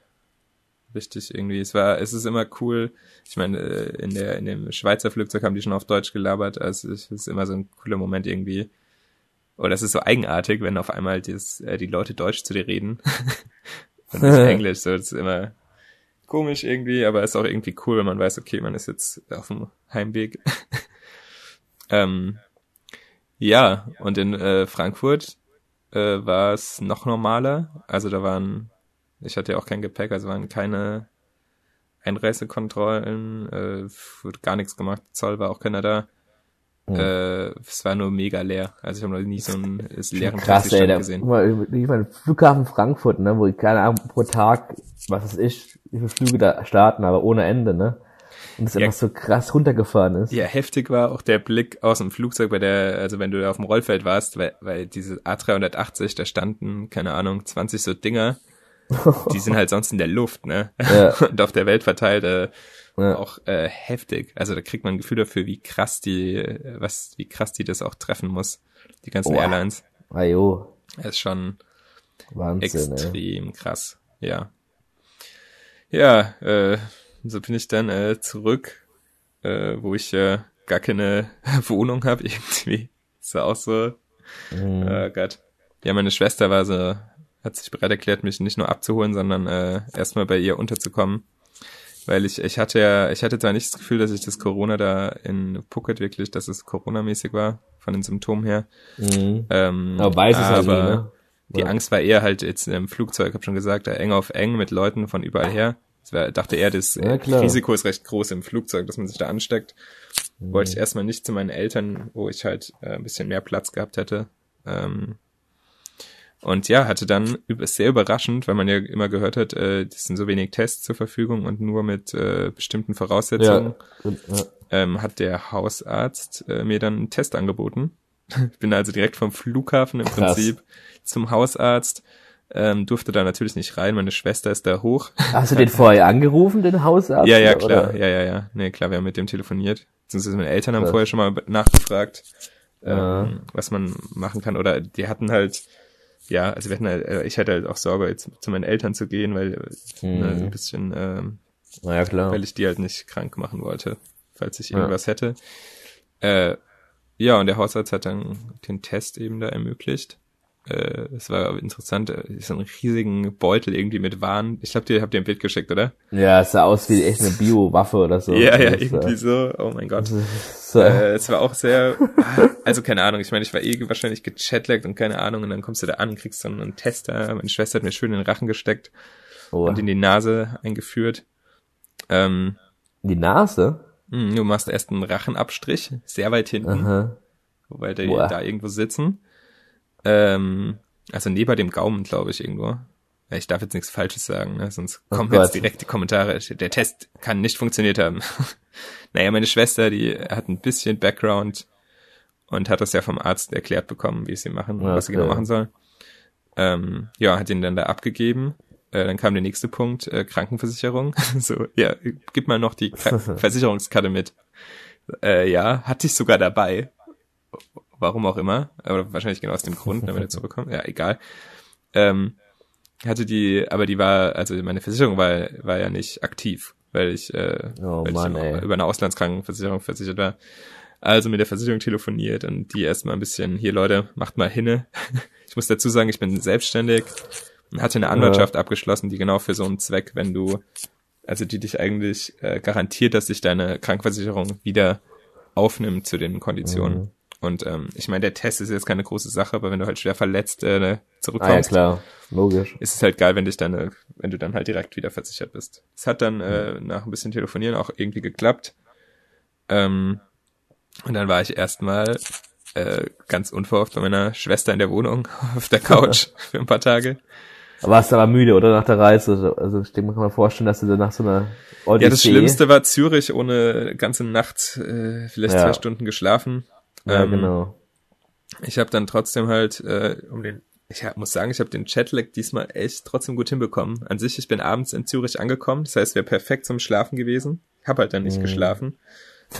richtig irgendwie. Es war, es ist immer cool. Ich meine, äh, in der in dem Schweizer Flugzeug haben die schon auf Deutsch gelabert. Also es ist immer so ein cooler Moment irgendwie. Oder es ist so eigenartig, wenn auf einmal dieses, äh, die Leute Deutsch zu dir reden <laughs> und nicht <laughs> Englisch. So, das ist immer komisch irgendwie, aber ist auch irgendwie cool, wenn man weiß, okay, man ist jetzt auf dem Heimweg. <laughs> ähm, ja, und in äh, Frankfurt äh, war es noch normaler. Also da waren ich hatte ja auch kein Gepäck, also waren keine Einreisekontrollen, äh, wurde gar nichts gemacht. Zoll war auch keiner da. Mhm. Äh, es war nur mega leer. Also ich habe noch nie so einen <laughs> leeren Krass, ey, da, gesehen. Ich meine, Flughafen Frankfurt, ne, wo ich keine Ahnung pro Tag, was weiß ich, wie viele Flüge da starten, aber ohne Ende, ne? Und das ja, einfach so krass runtergefahren ist. Ja, heftig war auch der Blick aus dem Flugzeug bei der, also wenn du da auf dem Rollfeld warst, weil, weil diese A380, da standen, keine Ahnung, 20 so Dinger die sind halt sonst in der Luft, ne? Ja. <laughs> Und auf der Welt verteilt äh, ja. auch äh, heftig. Also da kriegt man ein Gefühl dafür, wie krass die, was, wie krass die das auch treffen muss, die ganzen Boah. Airlines. Ajo. Das ist schon Wahnsinn, extrem ey. krass. Ja. Ja, äh, so bin ich dann äh, zurück, äh, wo ich äh, gar keine <laughs> Wohnung habe <laughs> irgendwie. Ist ja auch so. Mhm. Oh Gott. Ja, meine Schwester war so hat sich bereit erklärt, mich nicht nur abzuholen, sondern äh, erstmal bei ihr unterzukommen. Weil ich, ich hatte ja, ich hatte zwar nicht das Gefühl, dass ich das Corona da in Phuket wirklich, dass es Corona-mäßig war, von den Symptomen her. Mhm. Ähm, aber weiß es also nie, ne? Die Angst war eher halt jetzt im Flugzeug, hab schon gesagt, da eng auf eng mit Leuten von überall her. Das war, dachte er, das ja, Risiko ist recht groß im Flugzeug, dass man sich da ansteckt. Mhm. Wollte ich erstmal nicht zu meinen Eltern, wo ich halt äh, ein bisschen mehr Platz gehabt hätte. Ähm, und ja, hatte dann sehr überraschend, weil man ja immer gehört hat, äh, es sind so wenig Tests zur Verfügung und nur mit äh, bestimmten Voraussetzungen, ja. Ja. Ähm, hat der Hausarzt äh, mir dann einen Test angeboten. <laughs> Ich bin also direkt vom Flughafen im Krass. Prinzip zum Hausarzt. Ähm, durfte da natürlich nicht rein, meine Schwester ist da hoch. Hast du den vorher angerufen, den Hausarzt? Ja, ja, klar, oder? ja, ja, ja. Nee, klar, wir haben mit dem telefoniert. Beziehungsweise meine Eltern haben Krass. vorher schon mal nachgefragt, ähm, ja. was man machen kann. Oder die hatten halt ja, also wir hatten halt, äh, ich hatte halt auch Sorge, jetzt zu meinen Eltern zu gehen, weil ne, ein bisschen, ähm, naja, klar. weil ich die halt nicht krank machen wollte, falls ich irgendwas ja. hätte. Äh, ja, und der Hausarzt hat dann den Test eben da ermöglicht. Äh, es war interessant, äh, so einen riesigen Beutel irgendwie mit Waren. Ich glaube, ihr habt ihr ein Bild geschickt, oder? Ja, es sah aus wie echt eine <laughs> Bio-Waffe oder so. ja, ja, irgendwie so. Oh mein Gott. <laughs> So. Äh, es war auch sehr, <laughs> also keine Ahnung. Ich meine, ich war eh wahrscheinlich gechatlagt und keine Ahnung. Und dann kommst du da an, kriegst dann einen Tester. Meine Schwester hat mir schön in den Rachen gesteckt oh. und in die Nase eingeführt. Ähm, in die Nase? Mh, hm, du machst erst einen Rachenabstrich, sehr weit hinten, Aha. wobei die Boah. da irgendwo sitzen. Ähm, also neben dem Gaumen, glaube ich, irgendwo. Ich darf jetzt nichts Falsches sagen, ne? sonst oh kommen oh jetzt direkt die Kommentare. Der Test kann nicht funktioniert haben. <laughs> naja, meine Schwester, die hat ein bisschen Background und hat das ja vom Arzt erklärt bekommen, wie sie machen und okay. was sie genau machen soll. Ähm, ja, hat ihn dann da abgegeben. Äh, dann kam der nächste Punkt, äh, Krankenversicherung. <laughs> so, ja, gib mal noch die <laughs> Versicherungskarte mit. Äh, ja, hatte ich sogar dabei warum auch immer, aber wahrscheinlich genau aus dem Grund, wenn wir zurückkommen, ja, egal. Ähm, hatte die, aber die war, also meine Versicherung war, war ja nicht aktiv, weil ich, äh, oh, weil Mann, ich über eine Auslandskrankenversicherung versichert war. Also mit der Versicherung telefoniert und die erstmal ein bisschen, hier Leute, macht mal hinne. <laughs> ich muss dazu sagen, ich bin selbstständig und hatte eine Anwaltschaft ja. abgeschlossen, die genau für so einen Zweck, wenn du, also die dich eigentlich äh, garantiert, dass sich deine Krankenversicherung wieder aufnimmt zu den Konditionen. Mhm. Und ähm, ich meine, der Test ist jetzt keine große Sache, aber wenn du halt schwer verletzt äh, ne, zurückkommst, ah, ja, klar. Logisch. ist es halt geil, wenn dich dann, äh, wenn du dann halt direkt wieder versichert bist. Es hat dann äh, nach ein bisschen Telefonieren auch irgendwie geklappt. Ähm, und dann war ich erstmal äh, ganz unverhofft bei meiner Schwester in der Wohnung <laughs> auf der Couch <laughs> für ein paar Tage. Warst du aber müde, oder nach der Reise? Also ich denke, man kann mir vorstellen, dass du dann nach so einer Odyssee... Ja, das Schlimmste war Zürich ohne ganze Nacht, äh, vielleicht ja. zwei Stunden geschlafen. Ja, ähm, genau. ich habe dann trotzdem halt äh, um den ich hab, muss sagen, ich habe den Chatlag diesmal echt trotzdem gut hinbekommen. An sich, ich bin abends in Zürich angekommen, das heißt, wäre perfekt zum Schlafen gewesen. Hab halt dann nicht Mhm. geschlafen,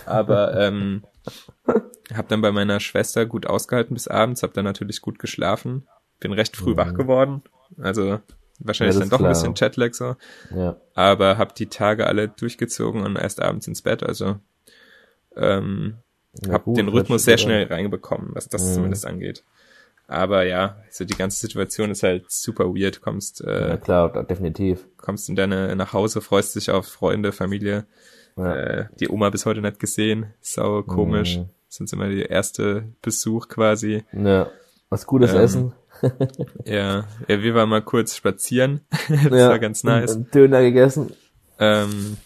aber ähm, <laughs> habe dann bei meiner Schwester gut ausgehalten bis abends, habe dann natürlich gut geschlafen, bin recht früh Mhm. wach geworden, also wahrscheinlich Ja, dann doch ein klar. bisschen Chatlag so, Ja. aber habe die Tage alle durchgezogen und erst abends ins Bett, also ähm, ja hab gut, den Rhythmus sehr schnell reinbekommen, was das Mhm. zumindest angeht. Aber ja, so die ganze Situation ist halt super weird. Kommst, Ja äh, klar, da- definitiv. kommst in deine nach Hause, freust dich auf Freunde, Familie. Ja. Äh, die Oma bis heute nicht gesehen. Sau komisch. Mhm. Ist immer der erste Besuch quasi. ja. Was Gutes Ähm, essen. <laughs> Ja, ja, wir waren mal kurz spazieren. <laughs> das ja. war ganz nice. Döner gegessen. Ähm,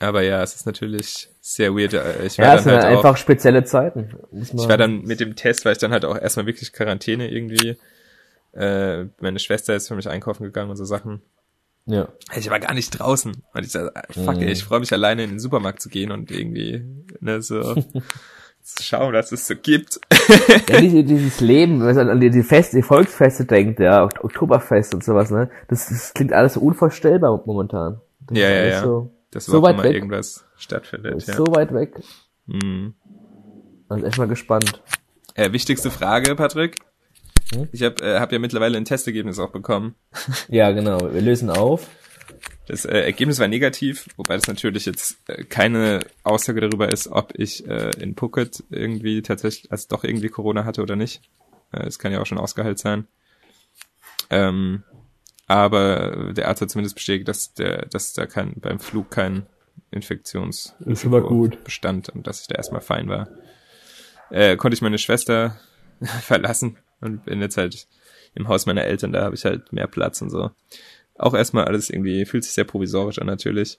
aber ja, es ist natürlich sehr weird. Äh, Ich war Ja, es dann sind halt auch, einfach spezielle Zeiten. Ich war dann mit dem Test, weil ich dann halt auch erstmal wirklich Quarantäne irgendwie. Äh, meine Schwester ist für mich einkaufen gegangen und so Sachen. Ja. Ich war gar nicht draußen. Und ich dachte, fuck, Mhm. ey, ich freue mich alleine in den Supermarkt zu gehen und irgendwie, ne, so <laughs> zu schauen, was es so gibt. ja diese, dieses Leben, wenn man an die, Feste, die Volksfeste denkt, ja, Ok- Oktoberfest und sowas, ne? Das, das klingt alles so unvorstellbar momentan. Das Ja, ja, ja. So, Das So weit mal weg. irgendwas stattfindet, ja. so weit weg. Mhm. Also echt mal gespannt. Äh, wichtigste Frage, Patrick. Hm? Ich habe äh, hab ja mittlerweile ein Testergebnis auch bekommen. <laughs> Ja, genau. Wir lösen auf. Das äh, Ergebnis war negativ, wobei das natürlich jetzt äh, keine Aussage darüber ist, ob ich äh, in Phuket irgendwie tatsächlich, als doch irgendwie Corona hatte oder nicht. Äh, Es kann ja auch schon ausgeheilt sein. Ähm, aber der Arzt hat zumindest bestätigt, dass der, dass da kein, beim Flug kein Infektions Ist immer gut. bestand und dass ich da erstmal fein war. Äh, konnte ich meine Schwester <laughs> verlassen und bin jetzt halt im Haus meiner Eltern, da habe ich halt mehr Platz und so. Auch erstmal alles irgendwie, fühlt sich sehr provisorisch an natürlich.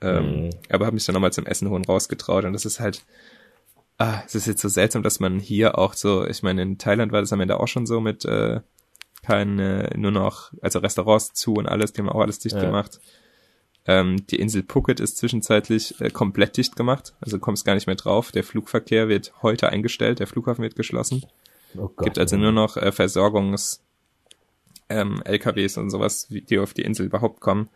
Ähm, Mhm. Aber habe mich dann nochmal zum Essen holen rausgetraut und das ist halt, ah, es ist jetzt so seltsam, dass man hier auch so, ich meine, in Thailand war das am Ende auch schon so mit äh, kein, äh, nur noch, also Restaurants zu und alles, die haben auch alles dicht Ja. gemacht. Ähm, die Insel Phuket ist zwischenzeitlich äh, komplett dicht gemacht, also kommst gar nicht mehr drauf. Der Flugverkehr wird heute eingestellt, der Flughafen wird geschlossen. Oh Gott. Gibt also nur noch äh, Versorgungs ähm, LKWs und sowas, wie- die auf die Insel überhaupt kommen.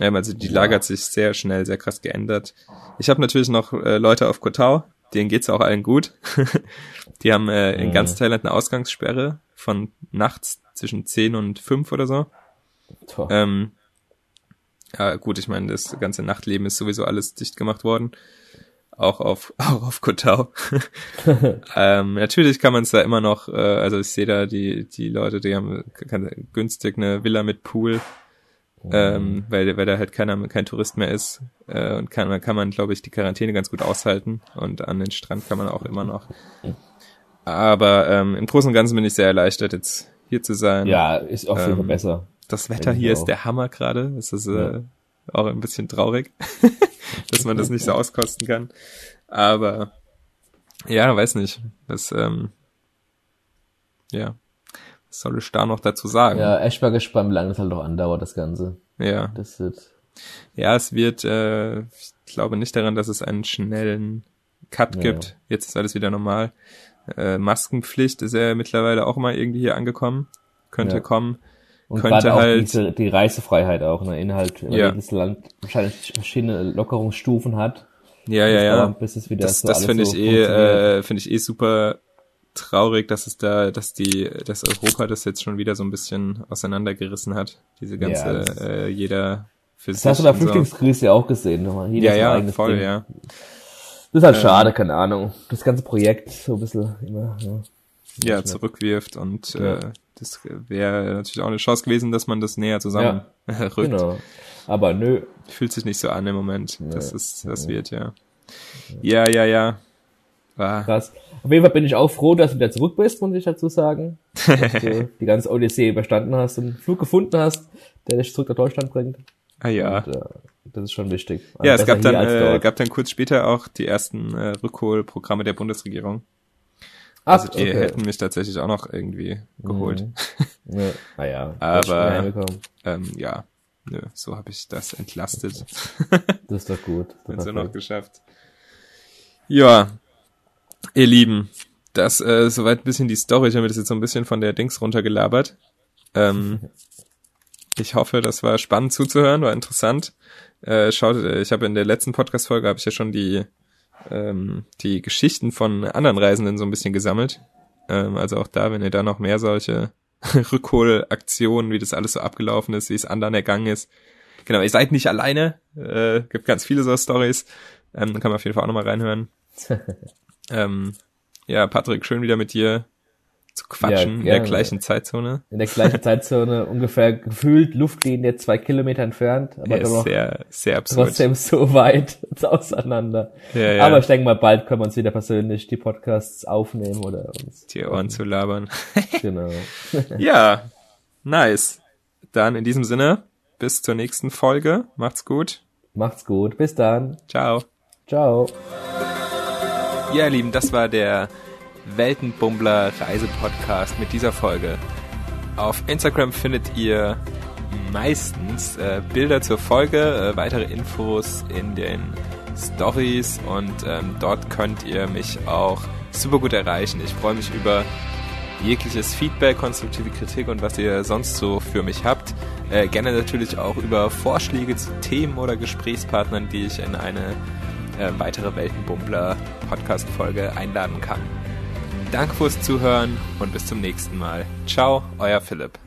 Ähm, also die Ja. Lage hat sich sehr schnell, sehr krass geändert. Ich habe natürlich noch äh, Leute auf Koh Tao, denen geht's auch allen gut. <laughs> die haben äh, in Mhm. ganz Thailand eine Ausgangssperre von nachts zwischen 10 und 5 oder so. Toll. Ähm, ja, gut, ich meine, das ganze Nachtleben ist sowieso alles dicht gemacht worden. Auch auf, <laughs> auch auf Koh Tao. <laughs> ähm, natürlich kann man es da immer noch, äh, also ich sehe da die, die Leute, die haben kann, günstig eine Villa mit Pool, ähm, weil, weil da halt keiner, kein Tourist mehr ist. Äh, und kann, kann man, glaube ich, die Quarantäne ganz gut aushalten. Und an den Strand kann man auch immer noch. Aber ähm, im Großen und Ganzen bin ich sehr erleichtert, jetzt hier zu sein. ja, ist auf jeden Fall ähm, besser. Das Wetter hier auch. ist der Hammer gerade. Es ist äh, Ja. auch ein bisschen traurig, <laughs> dass man das nicht so auskosten kann. Aber ja, weiß nicht. Das, ähm, ja, was soll ich da noch dazu sagen? Ja, echt mal gespannt, wie lange das halt noch andauert, das Ganze. ja. Das wird, Ja, es wird, äh, ich glaube nicht daran, dass es einen schnellen Cut Ja, gibt. Jetzt ist alles wieder normal. Äh, Maskenpflicht ist ja mittlerweile auch mal irgendwie hier angekommen. Könnte Ja. kommen. und Könnte gerade auch halt- diese, die Reisefreiheit auch, ne, innerhalb, weil Ja. jedes Land wahrscheinlich verschiedene Lockerungsstufen hat. Ja, ja, ja. bis es wieder das so das finde ich so eh, funktioniert. äh, finde ich eh super traurig, dass es da, dass die, dass Europa das jetzt schon wieder so ein bisschen auseinandergerissen hat. Diese ganze, Ja, das- äh, jeder für Das hast du und so. Flüchtlingskrise ja auch gesehen, nochmal. Jeder Ja, ja, voll, Ding. ja. Das ist halt Ähm, schade, keine Ahnung. Das ganze Projekt so ein bisschen immer, ja. Ja, zurückwirft und Ja. äh, das wäre natürlich auch eine Chance gewesen, dass man das näher zusammen <laughs> rückt. Genau. Aber nö. Fühlt sich nicht so an im Moment. Das Ja. ist, das wird, ja. Ja, ja, ja. War, Krass. Auf jeden Fall bin ich auch froh, dass du wieder zurück bist, muss ich dazu sagen. <laughs> Dass du die ganze Odyssee überstanden hast und einen Flug gefunden hast, der dich zurück nach Deutschland bringt. ah ja. Und, äh, das ist schon wichtig. Ja, es gab dann, äh, gab dann kurz später auch die ersten äh, Rückholprogramme der Bundesregierung. Ach, Also die hätten mich tatsächlich auch noch irgendwie geholt. Mhm. Ja, <laughs> naja, Aber- Ähm, ja, nö, so habe ich das entlastet das ist doch gut. Das ist doch noch gut. geschafft. Ja, ihr Lieben, das äh, soweit ein bisschen die Story. Ich habe mir das jetzt so ein bisschen von der Dings runtergelabert. Ähm, ich hoffe, das war spannend zuzuhören, war interessant. Äh, schaut, äh, ich habe in der letzten Podcast-Folge habe ich ja schon die ähm, die Geschichten von anderen Reisenden so ein bisschen gesammelt. Ähm, also auch da, wenn ihr da noch mehr solche <laughs> Rückholaktionen, wie das alles so abgelaufen ist, wie es anderen ergangen ist. Genau, ihr seid nicht alleine. Äh, gibt ganz viele so Stories. Ähm, kann man auf jeden Fall auch nochmal reinhören. <laughs> ähm, ja, Patrick, schön wieder mit dir zu quatschen ja, in der gleichen Zeitzone. In der gleichen <laughs> Zeitzone, ungefähr gefühlt Luftlinie zwei Kilometer entfernt, aber ja, doch sehr, sehr absurd. trotzdem so <laughs> weit auseinander. Ja, ja. Aber ich denke mal, bald können wir uns wieder persönlich die Podcasts aufnehmen oder uns die Ohren zu labern. <laughs> genau. ja, nice. Dann in diesem Sinne, bis zur nächsten Folge. Macht's gut. Macht's gut. Bis dann. Ciao. Ciao. Ja, ihr Lieben, das war der Weltenbummler Reisepodcast mit dieser Folge. Auf Instagram findet ihr meistens äh, Bilder zur Folge, äh, weitere Infos in den Stories und ähm, dort könnt ihr mich auch super gut erreichen. Ich freue mich über jegliches Feedback, konstruktive Kritik und was ihr sonst so für mich habt. Äh, gerne natürlich auch über Vorschläge zu Themen oder Gesprächspartnern, die ich in eine äh, weitere Weltenbummler Podcast-Folge einladen kann. Danke fürs Zuhören und bis zum nächsten Mal. Ciao, euer Philipp.